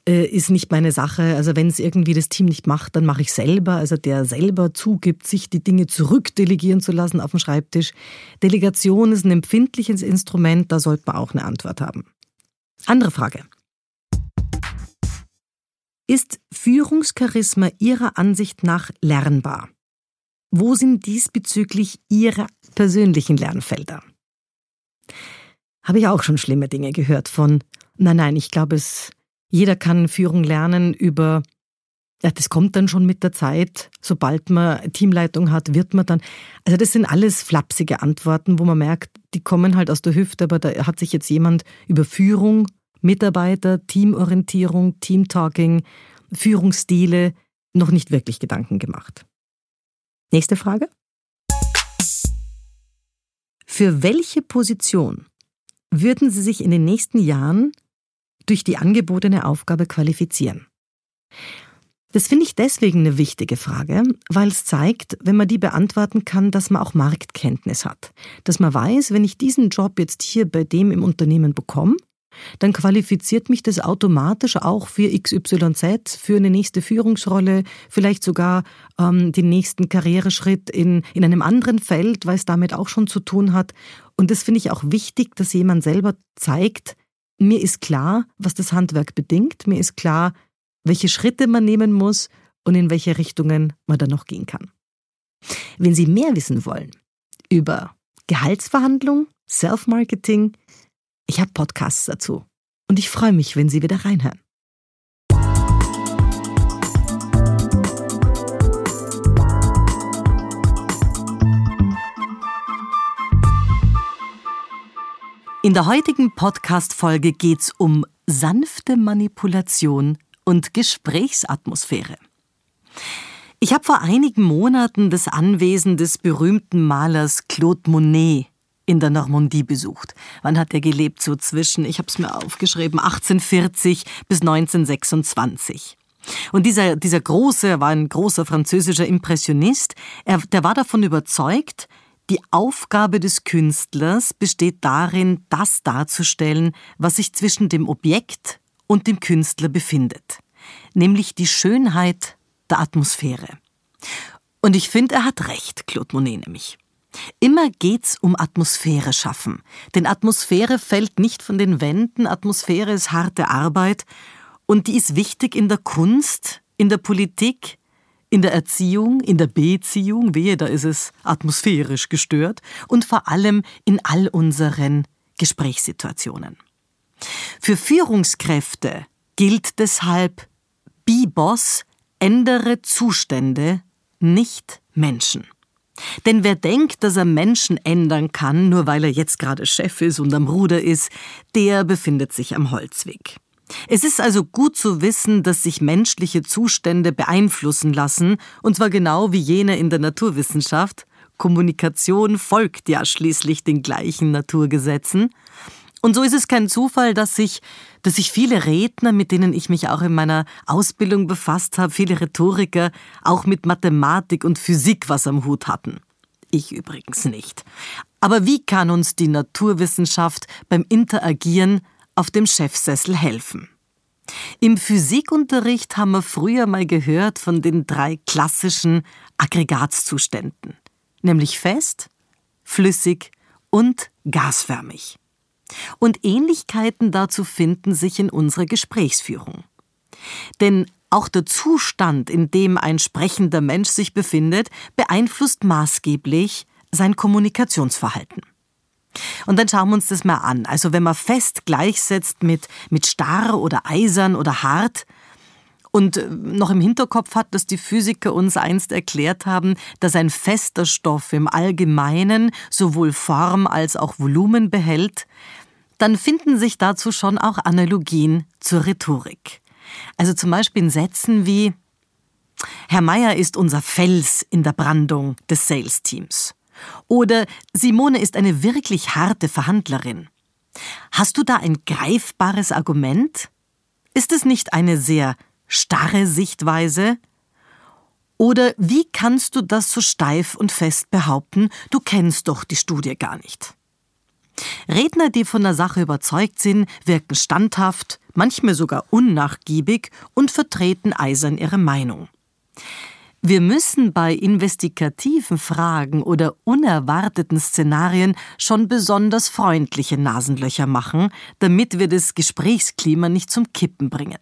äh, ist nicht meine Sache. Also wenn es irgendwie das Team nicht macht, dann mache ich selber. Also der selber zugibt, sich die Dinge zurückdelegieren zu lassen auf dem Schreibtisch. Delegation ist ein empfindliches Instrument, da sollte man auch eine Antwort haben. Andere Frage. Ist Führungscharisma Ihrer Ansicht nach lernbar? Wo sind diesbezüglich Ihre persönlichen Lernfelder? Habe ich auch schon schlimme Dinge gehört von, nein, nein, ich glaube es, jeder kann Führung lernen über, ja, das kommt dann schon mit der Zeit, sobald man Teamleitung hat, wird man dann, also das sind alles flapsige Antworten, wo man merkt, die kommen halt aus der Hüfte, aber da hat sich jetzt jemand über Führung Mitarbeiter, Teamorientierung, Teamtalking, Führungsstile noch nicht wirklich Gedanken gemacht. Nächste Frage. Für welche Position würden Sie sich in den nächsten Jahren durch die angebotene Aufgabe qualifizieren? Das finde ich deswegen eine wichtige Frage, weil es zeigt, wenn man die beantworten kann, dass man auch Marktkenntnis hat. Dass man weiß, wenn ich diesen Job jetzt hier bei dem im Unternehmen bekomme, dann qualifiziert mich das automatisch auch für XYZ, für eine nächste Führungsrolle, vielleicht sogar ähm, den nächsten Karriereschritt in, in einem anderen Feld, weil es damit auch schon zu tun hat. Und das finde ich auch wichtig, dass jemand selber zeigt, mir ist klar, was das Handwerk bedingt, mir ist klar, welche Schritte man nehmen muss und in welche Richtungen man dann noch gehen kann. Wenn Sie mehr wissen wollen über Gehaltsverhandlung, Self-Marketing, ich habe Podcasts dazu und ich freue mich, wenn Sie wieder reinhören. In der heutigen Podcast-Folge geht es um sanfte Manipulation und Gesprächsatmosphäre. Ich habe vor einigen Monaten das Anwesen des berühmten Malers Claude Monet in der Normandie besucht. Wann hat er gelebt? So zwischen, ich habe es mir aufgeschrieben, 1840 bis 1926. Und dieser, dieser große, war ein großer französischer Impressionist, er, der war davon überzeugt, die Aufgabe des Künstlers besteht darin, das darzustellen, was sich zwischen dem Objekt und dem Künstler befindet, nämlich die Schönheit der Atmosphäre. Und ich finde, er hat recht, Claude Monet nämlich. Immer geht's um Atmosphäre schaffen. Denn Atmosphäre fällt nicht von den Wänden, Atmosphäre ist harte Arbeit und die ist wichtig in der Kunst, in der Politik, in der Erziehung, in der Beziehung, wehe, da ist es atmosphärisch gestört und vor allem in all unseren Gesprächssituationen. Für Führungskräfte gilt deshalb, be Boss, ändere Zustände, nicht Menschen. Denn wer denkt, dass er Menschen ändern kann, nur weil er jetzt gerade Chef ist und am Ruder ist, der befindet sich am Holzweg. Es ist also gut zu wissen, dass sich menschliche Zustände beeinflussen lassen, und zwar genau wie jene in der Naturwissenschaft. Kommunikation folgt ja schließlich den gleichen Naturgesetzen. Und so ist es kein Zufall, dass sich, dass sich viele Redner, mit denen ich mich auch in meiner Ausbildung befasst habe, viele Rhetoriker, auch mit Mathematik und Physik was am Hut hatten. Ich übrigens nicht. Aber wie kann uns die Naturwissenschaft beim Interagieren auf dem Chefsessel helfen? Im Physikunterricht haben wir früher mal gehört von den drei klassischen Aggregatzuständen, nämlich fest, flüssig und gasförmig. Und Ähnlichkeiten dazu finden sich in unserer Gesprächsführung. Denn auch der Zustand, in dem ein sprechender Mensch sich befindet, beeinflusst maßgeblich sein Kommunikationsverhalten. Und dann schauen wir uns das mal an. Also wenn man fest gleichsetzt mit, mit starr oder eisern oder hart, und noch im Hinterkopf hat, dass die Physiker uns einst erklärt haben, dass ein fester Stoff im Allgemeinen sowohl Form als auch Volumen behält, dann finden sich dazu schon auch Analogien zur Rhetorik. Also zum Beispiel in Sätzen wie Herr Meier ist unser Fels in der Brandung des Sales-Teams. Oder Simone ist eine wirklich harte Verhandlerin. Hast du da ein greifbares Argument? Ist es nicht eine sehr starre Sichtweise? Oder wie kannst du das so steif und fest behaupten, du kennst doch die Studie gar nicht? Redner, die von der Sache überzeugt sind, wirken standhaft, manchmal sogar unnachgiebig und vertreten eisern ihre Meinung. Wir müssen bei investigativen Fragen oder unerwarteten Szenarien schon besonders freundliche Nasenlöcher machen, damit wir das Gesprächsklima nicht zum Kippen bringen.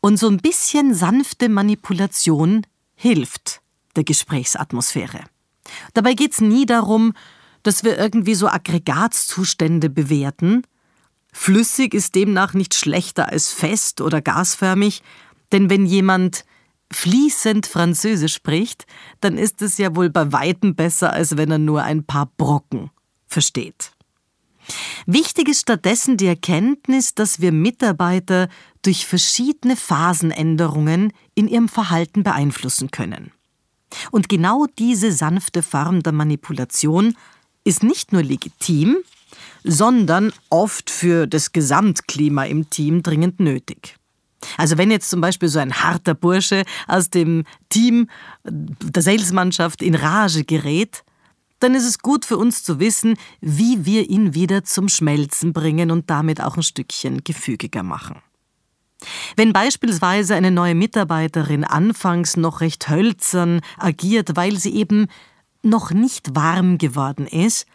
Und so ein bisschen sanfte Manipulation hilft der Gesprächsatmosphäre. Dabei geht es nie darum, dass wir irgendwie so Aggregatzustände bewerten. Flüssig ist demnach nicht schlechter als fest oder gasförmig, denn wenn jemand fließend Französisch spricht, dann ist es ja wohl bei weitem besser, als wenn er nur ein paar Brocken versteht. Wichtig ist stattdessen die Erkenntnis, dass wir Mitarbeiter durch verschiedene Phasenänderungen in ihrem Verhalten beeinflussen können. Und genau diese sanfte Form der Manipulation ist nicht nur legitim, sondern oft für das Gesamtklima im Team dringend nötig. Also wenn jetzt zum Beispiel so ein harter Bursche aus dem Team der Salesmannschaft in Rage gerät, dann ist es gut für uns zu wissen, wie wir ihn wieder zum Schmelzen bringen und damit auch ein Stückchen gefügiger machen. Wenn beispielsweise eine neue Mitarbeiterin anfangs noch recht hölzern agiert, weil sie eben noch nicht warm geworden ist,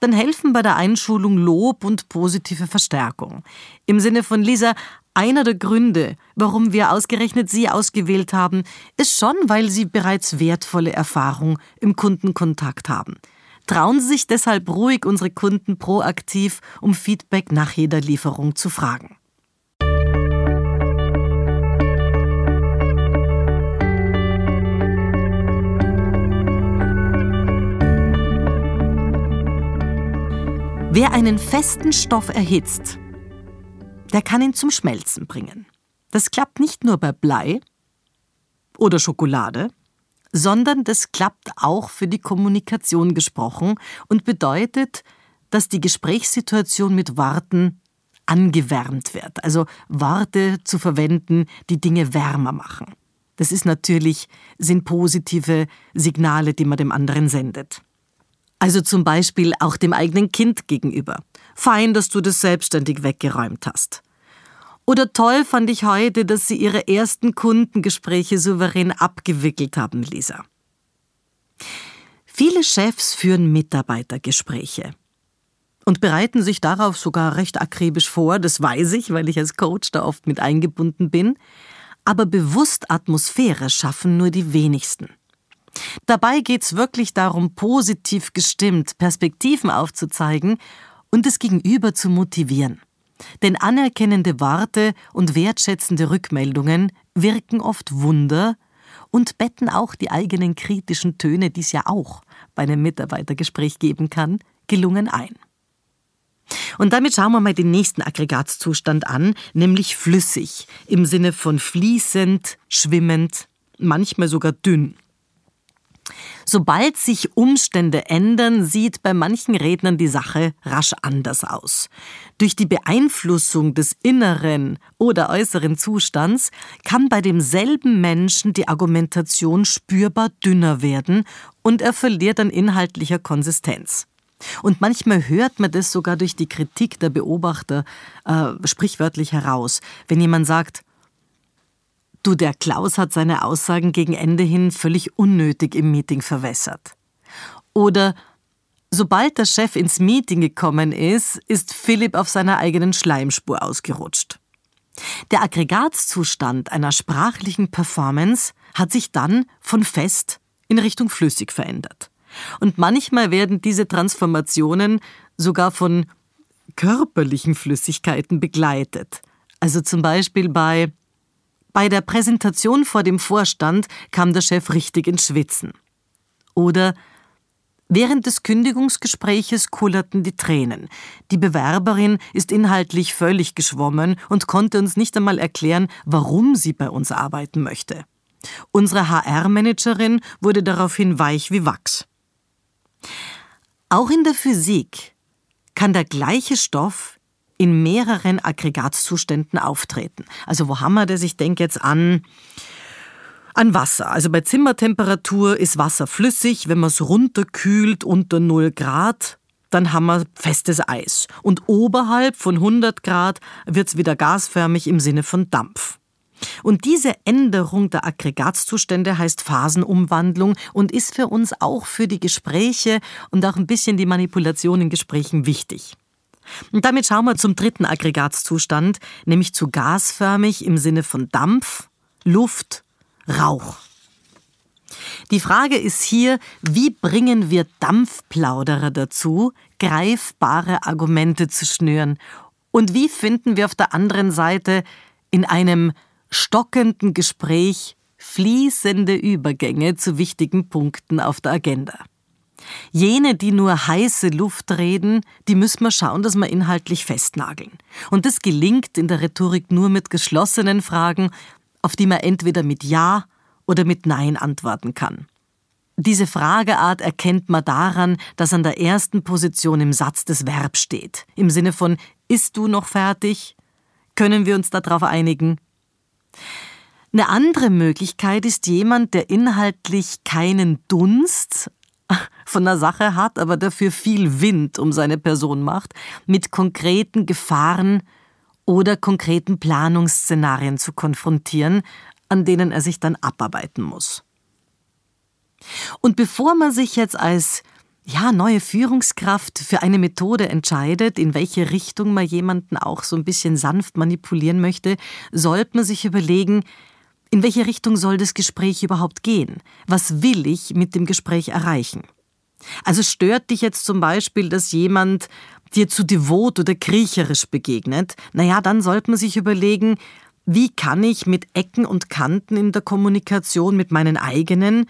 dann helfen bei der Einschulung Lob und positive Verstärkung. Im Sinne von Lisa, einer der Gründe, warum wir ausgerechnet Sie ausgewählt haben, ist schon, weil Sie bereits wertvolle Erfahrung im Kundenkontakt haben. Trauen Sie sich deshalb ruhig, unsere Kunden proaktiv um Feedback nach jeder Lieferung zu fragen. Wer einen festen Stoff erhitzt, der kann ihn zum Schmelzen bringen. Das klappt nicht nur bei Blei oder Schokolade, sondern das klappt auch für die Kommunikation gesprochen und bedeutet, dass die Gesprächssituation mit Worten angewärmt wird. Also Worte zu verwenden, die Dinge wärmer machen. Das ist natürlich, sind positive Signale, die man dem anderen sendet. Also zum Beispiel auch dem eigenen Kind gegenüber. Fein, dass du das selbstständig weggeräumt hast. Oder toll fand ich heute, dass Sie Ihre ersten Kundengespräche souverän abgewickelt haben, Lisa. Viele Chefs führen Mitarbeitergespräche und bereiten sich darauf sogar recht akribisch vor, das weiß ich, weil ich als Coach da oft mit eingebunden bin, aber bewusst Atmosphäre schaffen nur die wenigsten. Dabei geht es wirklich darum, positiv gestimmt Perspektiven aufzuzeigen und das Gegenüber zu motivieren. Denn anerkennende Worte und wertschätzende Rückmeldungen wirken oft Wunder und betten auch die eigenen kritischen Töne, die es ja auch bei einem Mitarbeitergespräch geben kann, gelungen ein. Und damit schauen wir mal den nächsten Aggregatzustand an, nämlich flüssig, im Sinne von fließend, schwimmend, manchmal sogar dünn. Sobald sich Umstände ändern, sieht bei manchen Rednern die Sache rasch anders aus. Durch die Beeinflussung des inneren oder äußeren Zustands kann bei demselben Menschen die Argumentation spürbar dünner werden und er verliert an inhaltlicher Konsistenz. Und manchmal hört man das sogar durch die Kritik der Beobachter äh, sprichwörtlich heraus. Wenn jemand sagt, du, der Klaus hat seine Aussagen gegen Ende hin völlig unnötig im Meeting verwässert. Oder sobald der Chef ins Meeting gekommen ist, ist Philipp auf seiner eigenen Schleimspur ausgerutscht. Der Aggregatzustand einer sprachlichen Performance hat sich dann von fest in Richtung flüssig verändert. Und manchmal werden diese Transformationen sogar von körperlichen Flüssigkeiten begleitet. Also zum Beispiel bei bei der Präsentation vor dem Vorstand kam der Chef richtig ins Schwitzen. Oder Während des Kündigungsgespräches kullerten die Tränen. Die Bewerberin ist inhaltlich völlig geschwommen und konnte uns nicht einmal erklären, warum sie bei uns arbeiten möchte. Unsere HR-Managerin wurde daraufhin weich wie Wachs. Auch in der Physik kann der gleiche Stoff in mehreren Aggregatzuständen auftreten. Also wo haben wir das? Ich denke jetzt an an Wasser. Also bei Zimmertemperatur ist Wasser flüssig. Wenn man es runterkühlt unter 0 Grad, dann haben wir festes Eis. Und oberhalb von 100 Grad wird es wieder gasförmig im Sinne von Dampf. Und diese Änderung der Aggregatzustände heißt Phasenumwandlung und ist für uns auch für die Gespräche und auch ein bisschen die Manipulation in Gesprächen wichtig. Und damit schauen wir zum dritten Aggregatzustand, nämlich zu gasförmig im Sinne von Dampf, Luft, Rauch. Die Frage ist hier, wie bringen wir Dampfplauderer dazu, greifbare Argumente zu schnüren? Und wie finden wir auf der anderen Seite in einem stockenden Gespräch fließende Übergänge zu wichtigen Punkten auf der Agenda. Jene, die nur heiße Luft reden, die müssen wir schauen, dass wir inhaltlich festnageln. Und das gelingt in der Rhetorik nur mit geschlossenen Fragen, auf die man entweder mit Ja oder mit Nein antworten kann. Diese Frageart erkennt man daran, dass an der ersten Position im Satz das Verb steht. Im Sinne von Ist du noch fertig? Können wir uns darauf einigen? Eine andere Möglichkeit ist jemand, der inhaltlich keinen Dunst von der Sache hat, aber dafür viel Wind um seine Person macht, mit konkreten Gefahren oder konkreten Planungsszenarien zu konfrontieren, an denen er sich dann abarbeiten muss. Und bevor man sich jetzt als ja, neue Führungskraft für eine Methode entscheidet, in welche Richtung man jemanden auch so ein bisschen sanft manipulieren möchte, sollte man sich überlegen, in welche Richtung soll das Gespräch überhaupt gehen? Was will ich mit dem Gespräch erreichen? Also stört dich jetzt zum Beispiel, dass jemand dir zu devot oder kriecherisch begegnet? Naja, dann sollte man sich überlegen, wie kann ich mit Ecken und Kanten in der Kommunikation mit meinen eigenen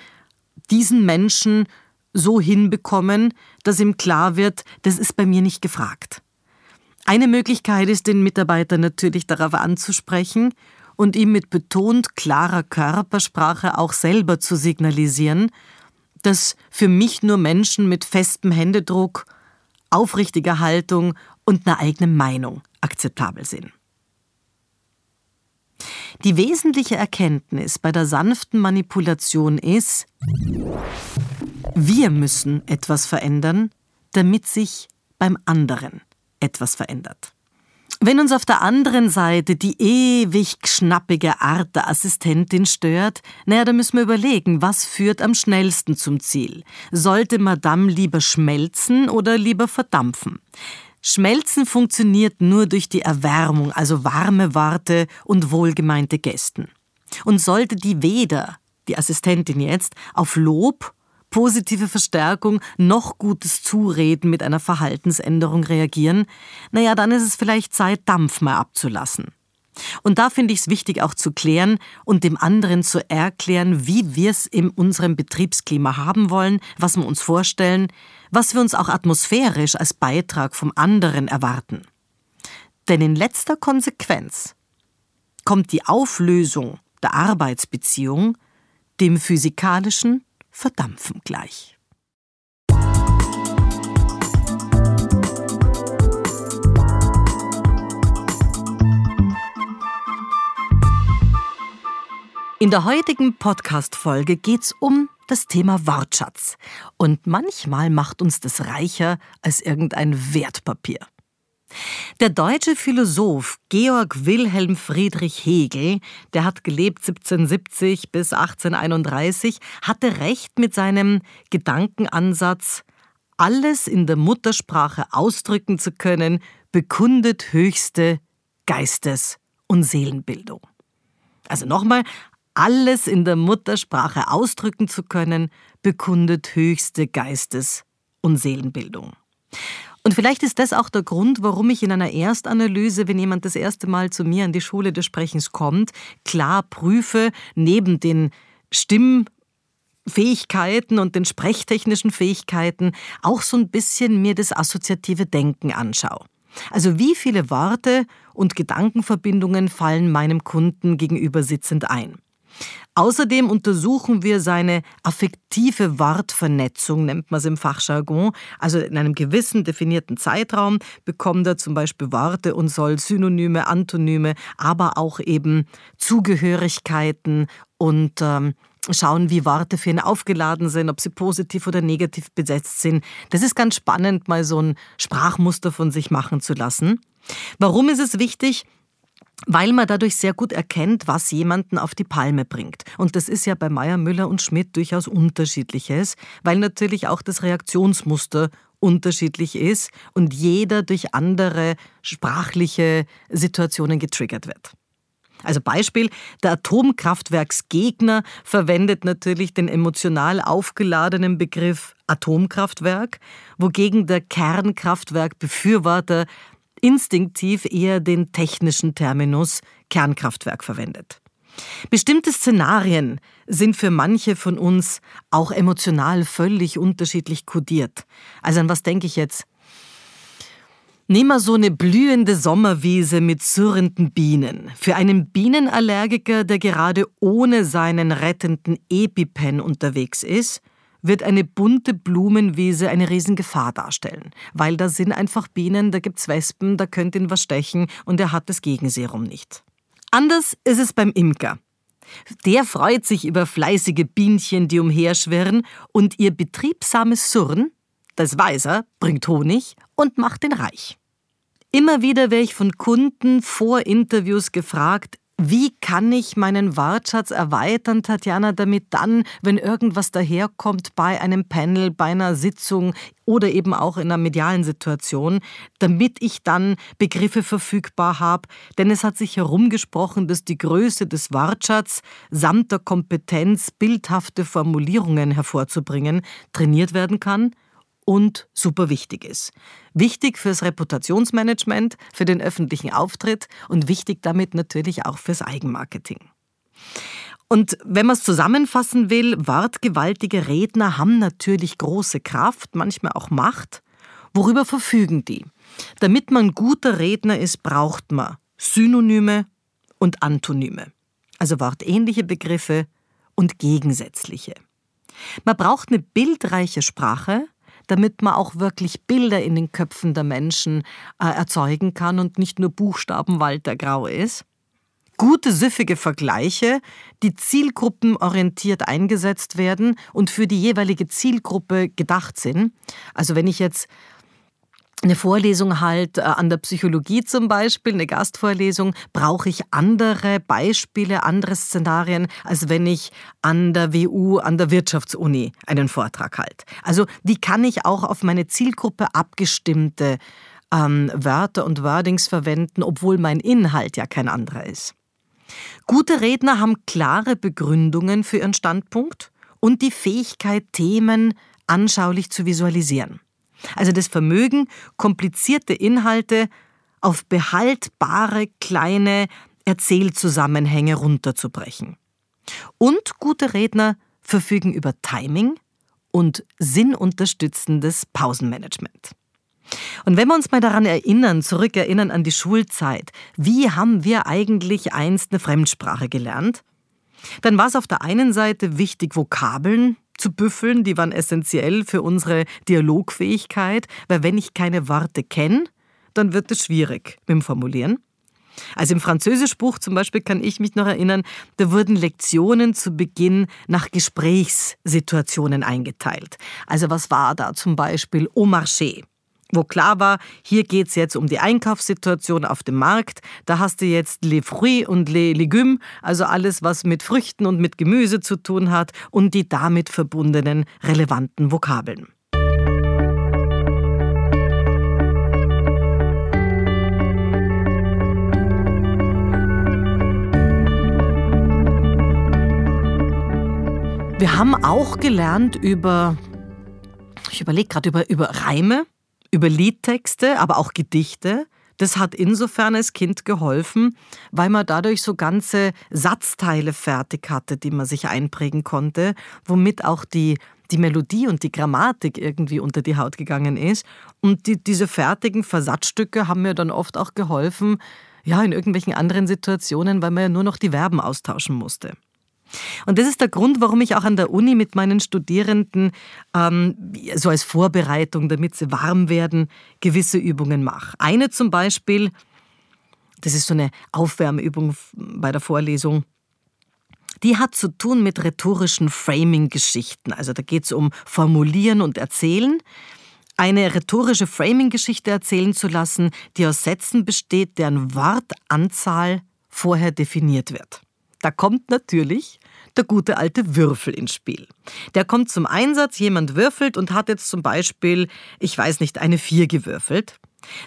diesen Menschen so hinbekommen, dass ihm klar wird, das ist bei mir nicht gefragt. Eine Möglichkeit ist, den Mitarbeiter natürlich darauf anzusprechen und ihm mit betont klarer Körpersprache auch selber zu signalisieren, dass für mich nur Menschen mit festem Händedruck, aufrichtiger Haltung und einer eigenen Meinung akzeptabel sind. Die wesentliche Erkenntnis bei der sanften Manipulation ist, wir müssen etwas verändern, damit sich beim anderen etwas verändert. Wenn uns auf der anderen Seite die ewig schnappige Art der Assistentin stört, naja, dann müssen wir überlegen, was führt am schnellsten zum Ziel? Sollte Madame lieber schmelzen oder lieber verdampfen? Schmelzen funktioniert nur durch die Erwärmung, also warme Worte und wohlgemeinte Gästen. Und sollte die weder, die Assistentin jetzt, auf Lob, positive Verstärkung, noch gutes Zureden mit einer Verhaltensänderung reagieren, naja, dann ist es vielleicht Zeit, Dampf mal abzulassen. Und da finde ich es wichtig auch zu klären und dem anderen zu erklären, wie wir es in unserem Betriebsklima haben wollen, was wir uns vorstellen, was wir uns auch atmosphärisch als Beitrag vom anderen erwarten. Denn in letzter Konsequenz kommt die Auflösung der Arbeitsbeziehung dem physikalischen Verdampfen gleich. In der heutigen Podcast-Folge geht's um das Thema Wortschatz. Und manchmal macht uns das reicher als irgendein Wertpapier. Der deutsche Philosoph Georg Wilhelm Friedrich Hegel, der hat gelebt 1770 bis 1831, hatte recht mit seinem Gedankenansatz, alles in der Muttersprache ausdrücken zu können, bekundet höchste Geistes- und Seelenbildung. Also nochmal, alles in der Muttersprache ausdrücken zu können, bekundet höchste Geistes- und Seelenbildung. Und vielleicht ist das auch der Grund, warum ich in einer Erstanalyse, wenn jemand das erste Mal zu mir an die Schule des Sprechens kommt, klar prüfe, neben den Stimmfähigkeiten und den sprechtechnischen Fähigkeiten auch so ein bisschen mir das assoziative Denken anschaue. Also wie viele Worte und Gedankenverbindungen fallen meinem Kunden gegenüber sitzend ein? Außerdem untersuchen wir seine affektive Wortvernetzung, nennt man es im Fachjargon. Also in einem gewissen definierten Zeitraum bekommt er zum Beispiel Worte und soll Synonyme, Antonyme, aber auch eben Zugehörigkeiten und ähm, schauen, wie Worte für ihn aufgeladen sind, ob sie positiv oder negativ besetzt sind. Das ist ganz spannend, mal so ein Sprachmuster von sich machen zu lassen. Warum ist es wichtig? Weil man dadurch sehr gut erkennt, was jemanden auf die Palme bringt. Und das ist ja bei Meyer, Müller und Schmidt durchaus unterschiedliches, weil natürlich auch das Reaktionsmuster unterschiedlich ist und jeder durch andere sprachliche Situationen getriggert wird. Also Beispiel, der Atomkraftwerksgegner verwendet natürlich den emotional aufgeladenen Begriff Atomkraftwerk, wogegen der Kernkraftwerkbefürworter instinktiv eher den technischen Terminus Kernkraftwerk verwendet. Bestimmte Szenarien sind für manche von uns auch emotional völlig unterschiedlich kodiert. Also an was denke ich jetzt? Nehmen wir so eine blühende Sommerwiese mit surrenden Bienen. Für einen Bienenallergiker, der gerade ohne seinen rettenden EpiPen unterwegs ist, wird eine bunte Blumenwiese eine Riesengefahr darstellen. Weil da sind einfach Bienen, da gibt's Wespen, da könnte ihn was stechen und er hat das Gegenserum nicht. Anders ist es beim Imker. Der freut sich über fleißige Bienchen, die umherschwirren und ihr betriebsames Surren, das weiß er, bringt Honig und macht ihn reich. Immer wieder werde ich von Kunden vor Interviews gefragt, wie kann ich meinen Wortschatz erweitern, Tatjana, damit dann, wenn irgendwas daherkommt bei einem Panel, bei einer Sitzung oder eben auch in einer medialen Situation, damit ich dann Begriffe verfügbar habe? Denn es hat sich herumgesprochen, dass die Größe des Wortschatzes samt der Kompetenz, bildhafte Formulierungen hervorzubringen, trainiert werden kann und super wichtig ist. Wichtig fürs Reputationsmanagement, für den öffentlichen Auftritt und wichtig damit natürlich auch fürs Eigenmarketing. Und wenn man es zusammenfassen will, wortgewaltige Redner haben natürlich große Kraft, manchmal auch Macht. Worüber verfügen die? Damit man guter Redner ist, braucht man Synonyme und Antonyme, also wortähnliche Begriffe und gegensätzliche. Man braucht eine bildreiche Sprache, damit man auch wirklich Bilder in den Köpfen der Menschen äh, erzeugen kann und nicht nur Buchstabenwald der Grau ist. Gute, süffige Vergleiche, die zielgruppenorientiert eingesetzt werden und für die jeweilige Zielgruppe gedacht sind. Also wenn ich jetzt eine Vorlesung halt äh, an der Psychologie zum Beispiel, eine Gastvorlesung, brauche ich andere Beispiele, andere Szenarien, als wenn ich an der WU, an der Wirtschaftsuni einen Vortrag halte. Also wie kann ich auch auf meine Zielgruppe abgestimmte ähm, Wörter und Wordings verwenden, obwohl mein Inhalt ja kein anderer ist. Gute Redner haben klare Begründungen für ihren Standpunkt und die Fähigkeit, Themen anschaulich zu visualisieren. Also das Vermögen, komplizierte Inhalte auf behaltbare kleine Erzählzusammenhänge runterzubrechen. Und gute Redner verfügen über Timing und sinnunterstützendes Pausenmanagement. Und wenn wir uns mal daran erinnern, zurückerinnern an die Schulzeit, wie haben wir eigentlich einst eine Fremdsprache gelernt? Dann war es auf der einen Seite wichtig, Vokabeln zu büffeln, die waren essentiell für unsere Dialogfähigkeit, weil wenn ich keine Worte kenne, dann wird es schwierig mit dem Formulieren. Also im Französischbuch zum Beispiel kann ich mich noch erinnern, da wurden Lektionen zu Beginn nach Gesprächssituationen eingeteilt. Also was war da zum Beispiel au marché? Wo klar war, hier geht es jetzt um die Einkaufssituation auf dem Markt. Da hast du jetzt les fruits und les légumes, also alles, was mit Früchten und mit Gemüse zu tun hat und die damit verbundenen relevanten Vokabeln. Wir haben auch gelernt über, ich überlege gerade über, über Reime, über Liedtexte, aber auch Gedichte. Das hat insofern als Kind geholfen, weil man dadurch so ganze Satzteile fertig hatte, die man sich einprägen konnte, womit auch die, die Melodie und die Grammatik irgendwie unter die Haut gegangen ist. Und die, diese fertigen Versatzstücke haben mir dann oft auch geholfen, ja, in irgendwelchen anderen Situationen, weil man ja nur noch die Verben austauschen musste. Und das ist der Grund, warum ich auch an der Uni mit meinen Studierenden ähm, so als Vorbereitung, damit sie warm werden, gewisse Übungen mache. Eine zum Beispiel, das ist so eine Aufwärmübung bei der Vorlesung, die hat zu tun mit rhetorischen Framing-Geschichten. Also da geht es um Formulieren und Erzählen. Eine rhetorische Framing-Geschichte erzählen zu lassen, die aus Sätzen besteht, deren Wortanzahl vorher definiert wird. Da kommt natürlich der gute alte Würfel ins Spiel. Der kommt zum Einsatz, jemand würfelt und hat jetzt zum Beispiel, ich weiß nicht, eine 4 gewürfelt.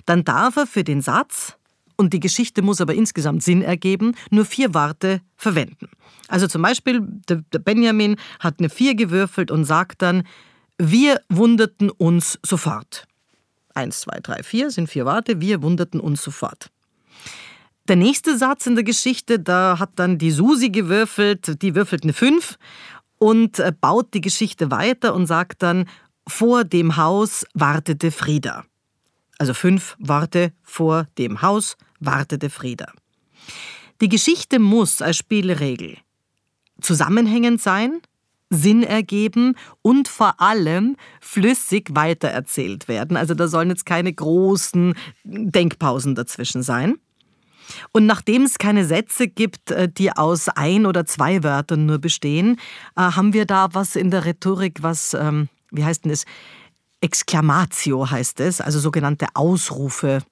Dann darf er für den Satz, und die Geschichte muss aber insgesamt Sinn ergeben, nur vier Worte verwenden. Also zum Beispiel, der Benjamin hat eine 4 gewürfelt und sagt dann, wir wunderten uns sofort. Eins, zwei, drei, vier sind vier Worte, wir wunderten uns sofort. Der nächste Satz in der Geschichte, da hat dann die Susi gewürfelt, die würfelt eine 5 und äh, baut die Geschichte weiter und sagt dann, vor dem Haus wartete Frieda. Also fünf Worte vor dem Haus wartete Frieda. Die Geschichte muss als Spielregel zusammenhängend sein, Sinn ergeben und vor allem flüssig weitererzählt werden. Also da sollen jetzt keine großen Denkpausen dazwischen sein. Und nachdem es keine Sätze gibt, äh, die aus ein oder zwei Wörtern nur bestehen, äh, haben wir da was in der Rhetorik, was, ähm, wie heißt denn das? Exklamatio heißt es, also sogenannte Ausrufe.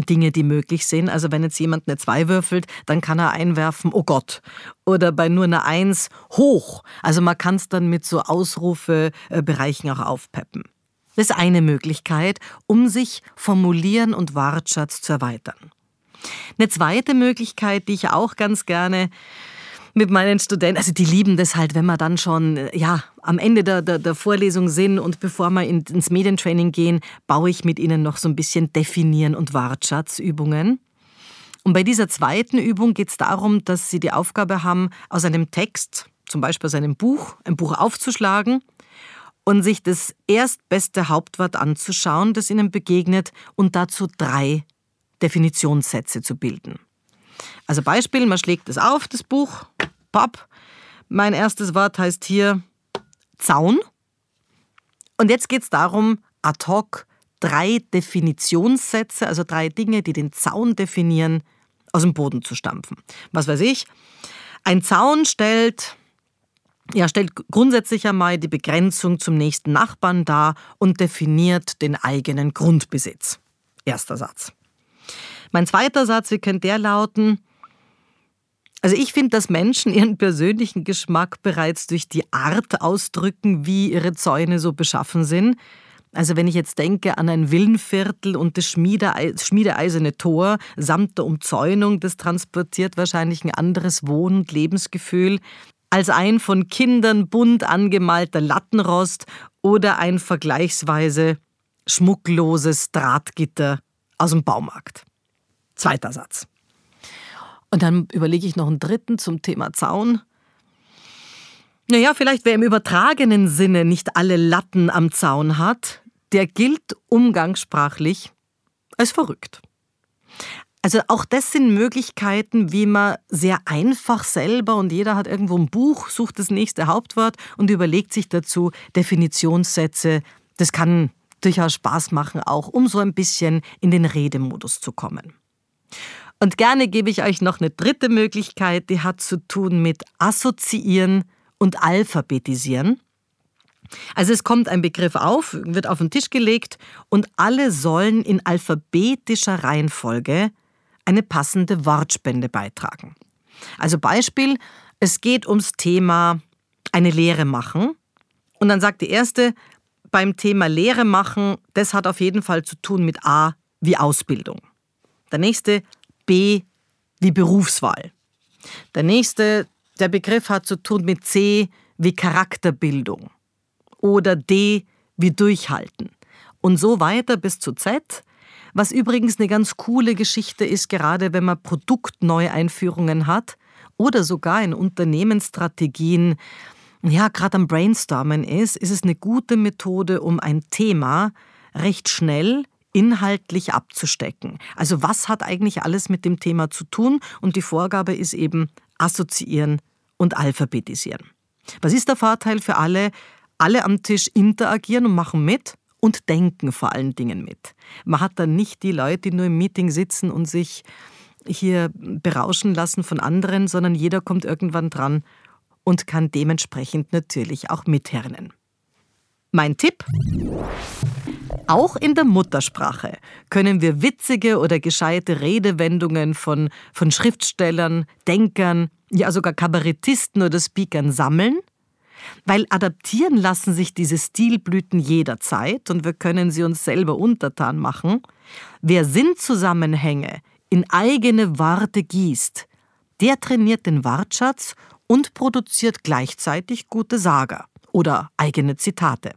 Dinge, die möglich sind. Also wenn jetzt jemand eine 2 würfelt, dann kann er einwerfen, oh Gott. Oder bei nur einer 1, hoch. Also man kann es dann mit so Ausrufebereichen auch aufpeppen. Das ist eine Möglichkeit, um sich Formulieren und Wortschatz zu erweitern. Eine zweite Möglichkeit, die ich auch ganz gerne mit meinen Studenten, also die lieben das halt, wenn wir dann schon ja, am Ende der, der, der Vorlesung sind und bevor wir in, ins Medientraining gehen, baue ich mit ihnen noch so ein bisschen Definieren und Wortschatzübungen. Und bei dieser zweiten Übung geht es darum, dass sie die Aufgabe haben, aus einem Text, zum Beispiel aus einem Buch, ein Buch aufzuschlagen und sich das erstbeste Hauptwort anzuschauen, das ihnen begegnet und dazu drei Definitionssätze zu bilden. Also Beispiel, man schlägt es auf, das Buch, pop. Mein erstes Wort heißt hier Zaun. Und jetzt geht es darum, ad hoc drei Definitionssätze, also drei Dinge, die den Zaun definieren, aus dem Boden zu stampfen. Was weiß ich? Ein Zaun stellt, ja, stellt grundsätzlich einmal die Begrenzung zum nächsten Nachbarn dar und definiert den eigenen Grundbesitz. Erster Satz. Mein zweiter Satz, wie könnte der lauten? Also ich finde, dass Menschen ihren persönlichen Geschmack bereits durch die Art ausdrücken, wie ihre Zäune so beschaffen sind. Also wenn ich jetzt denke an ein Villenviertel und das schmiedeeiserne Tor samt der Umzäunung, das transportiert wahrscheinlich ein anderes Wohn- und Lebensgefühl als ein von Kindern bunt angemalter Lattenrost oder ein vergleichsweise schmuckloses Drahtgitter aus dem Baumarkt. Zweiter Satz. Und dann überlege ich noch einen dritten zum Thema Zaun. Naja, vielleicht wer im übertragenen Sinne nicht alle Latten am Zaun hat, der gilt umgangssprachlich als verrückt. Also auch das sind Möglichkeiten, wie man sehr einfach selber und jeder hat irgendwo ein Buch, sucht das nächste Hauptwort und überlegt sich dazu Definitionssätze. Das kann durchaus Spaß machen, auch um so ein bisschen in den Redemodus zu kommen. Und gerne gebe ich euch noch eine dritte Möglichkeit, die hat zu tun mit Assoziieren und Alphabetisieren. Also es kommt ein Begriff auf, wird auf den Tisch gelegt und alle sollen in alphabetischer Reihenfolge eine passende Wortspende beitragen. Also Beispiel, es geht ums Thema eine Lehre machen und dann sagt die erste, beim Thema Lehre machen, das hat auf jeden Fall zu tun mit A wie Ausbildung. Der nächste B wie Berufswahl. Der nächste, der Begriff hat zu tun mit C wie Charakterbildung oder D wie Durchhalten und so weiter bis zu Z, was übrigens eine ganz coole Geschichte ist, gerade wenn man Produktneueinführungen hat oder sogar in Unternehmensstrategien, ja, gerade am Brainstormen ist, ist es eine gute Methode, um ein Thema recht schnell inhaltlich abzustecken. Also was hat eigentlich alles mit dem Thema zu tun? Und die Vorgabe ist eben assoziieren und alphabetisieren. Was ist der Vorteil für alle? Alle am Tisch interagieren und machen mit und denken vor allen Dingen mit. Man hat dann nicht die Leute, die nur im Meeting sitzen und sich hier berauschen lassen von anderen, sondern jeder kommt irgendwann dran und kann dementsprechend natürlich auch mithirnen. Mein Tipp? Auch in der Muttersprache können wir witzige oder gescheite Redewendungen von, von Schriftstellern, Denkern, ja sogar Kabarettisten oder Speakern sammeln, weil adaptieren lassen sich diese Stilblüten jederzeit und wir können sie uns selber untertan machen. Wer Sinnzusammenhänge in eigene Worte gießt, der trainiert den Wortschatz und produziert gleichzeitig gute Sager oder eigene Zitate.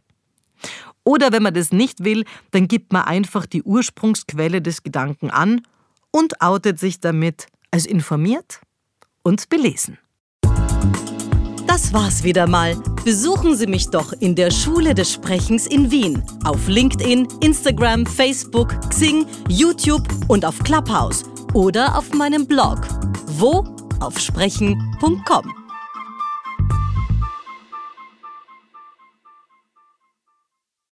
Oder wenn man das nicht will, dann gibt man einfach die Ursprungsquelle des Gedanken an und outet sich damit als informiert und belesen. Das war's wieder mal. Besuchen Sie mich doch in der Schule des Sprechens in Wien. Auf LinkedIn, Instagram, Facebook, Xing, YouTube und auf Clubhouse. Oder auf meinem Blog. Wo? Auf sprechen.com.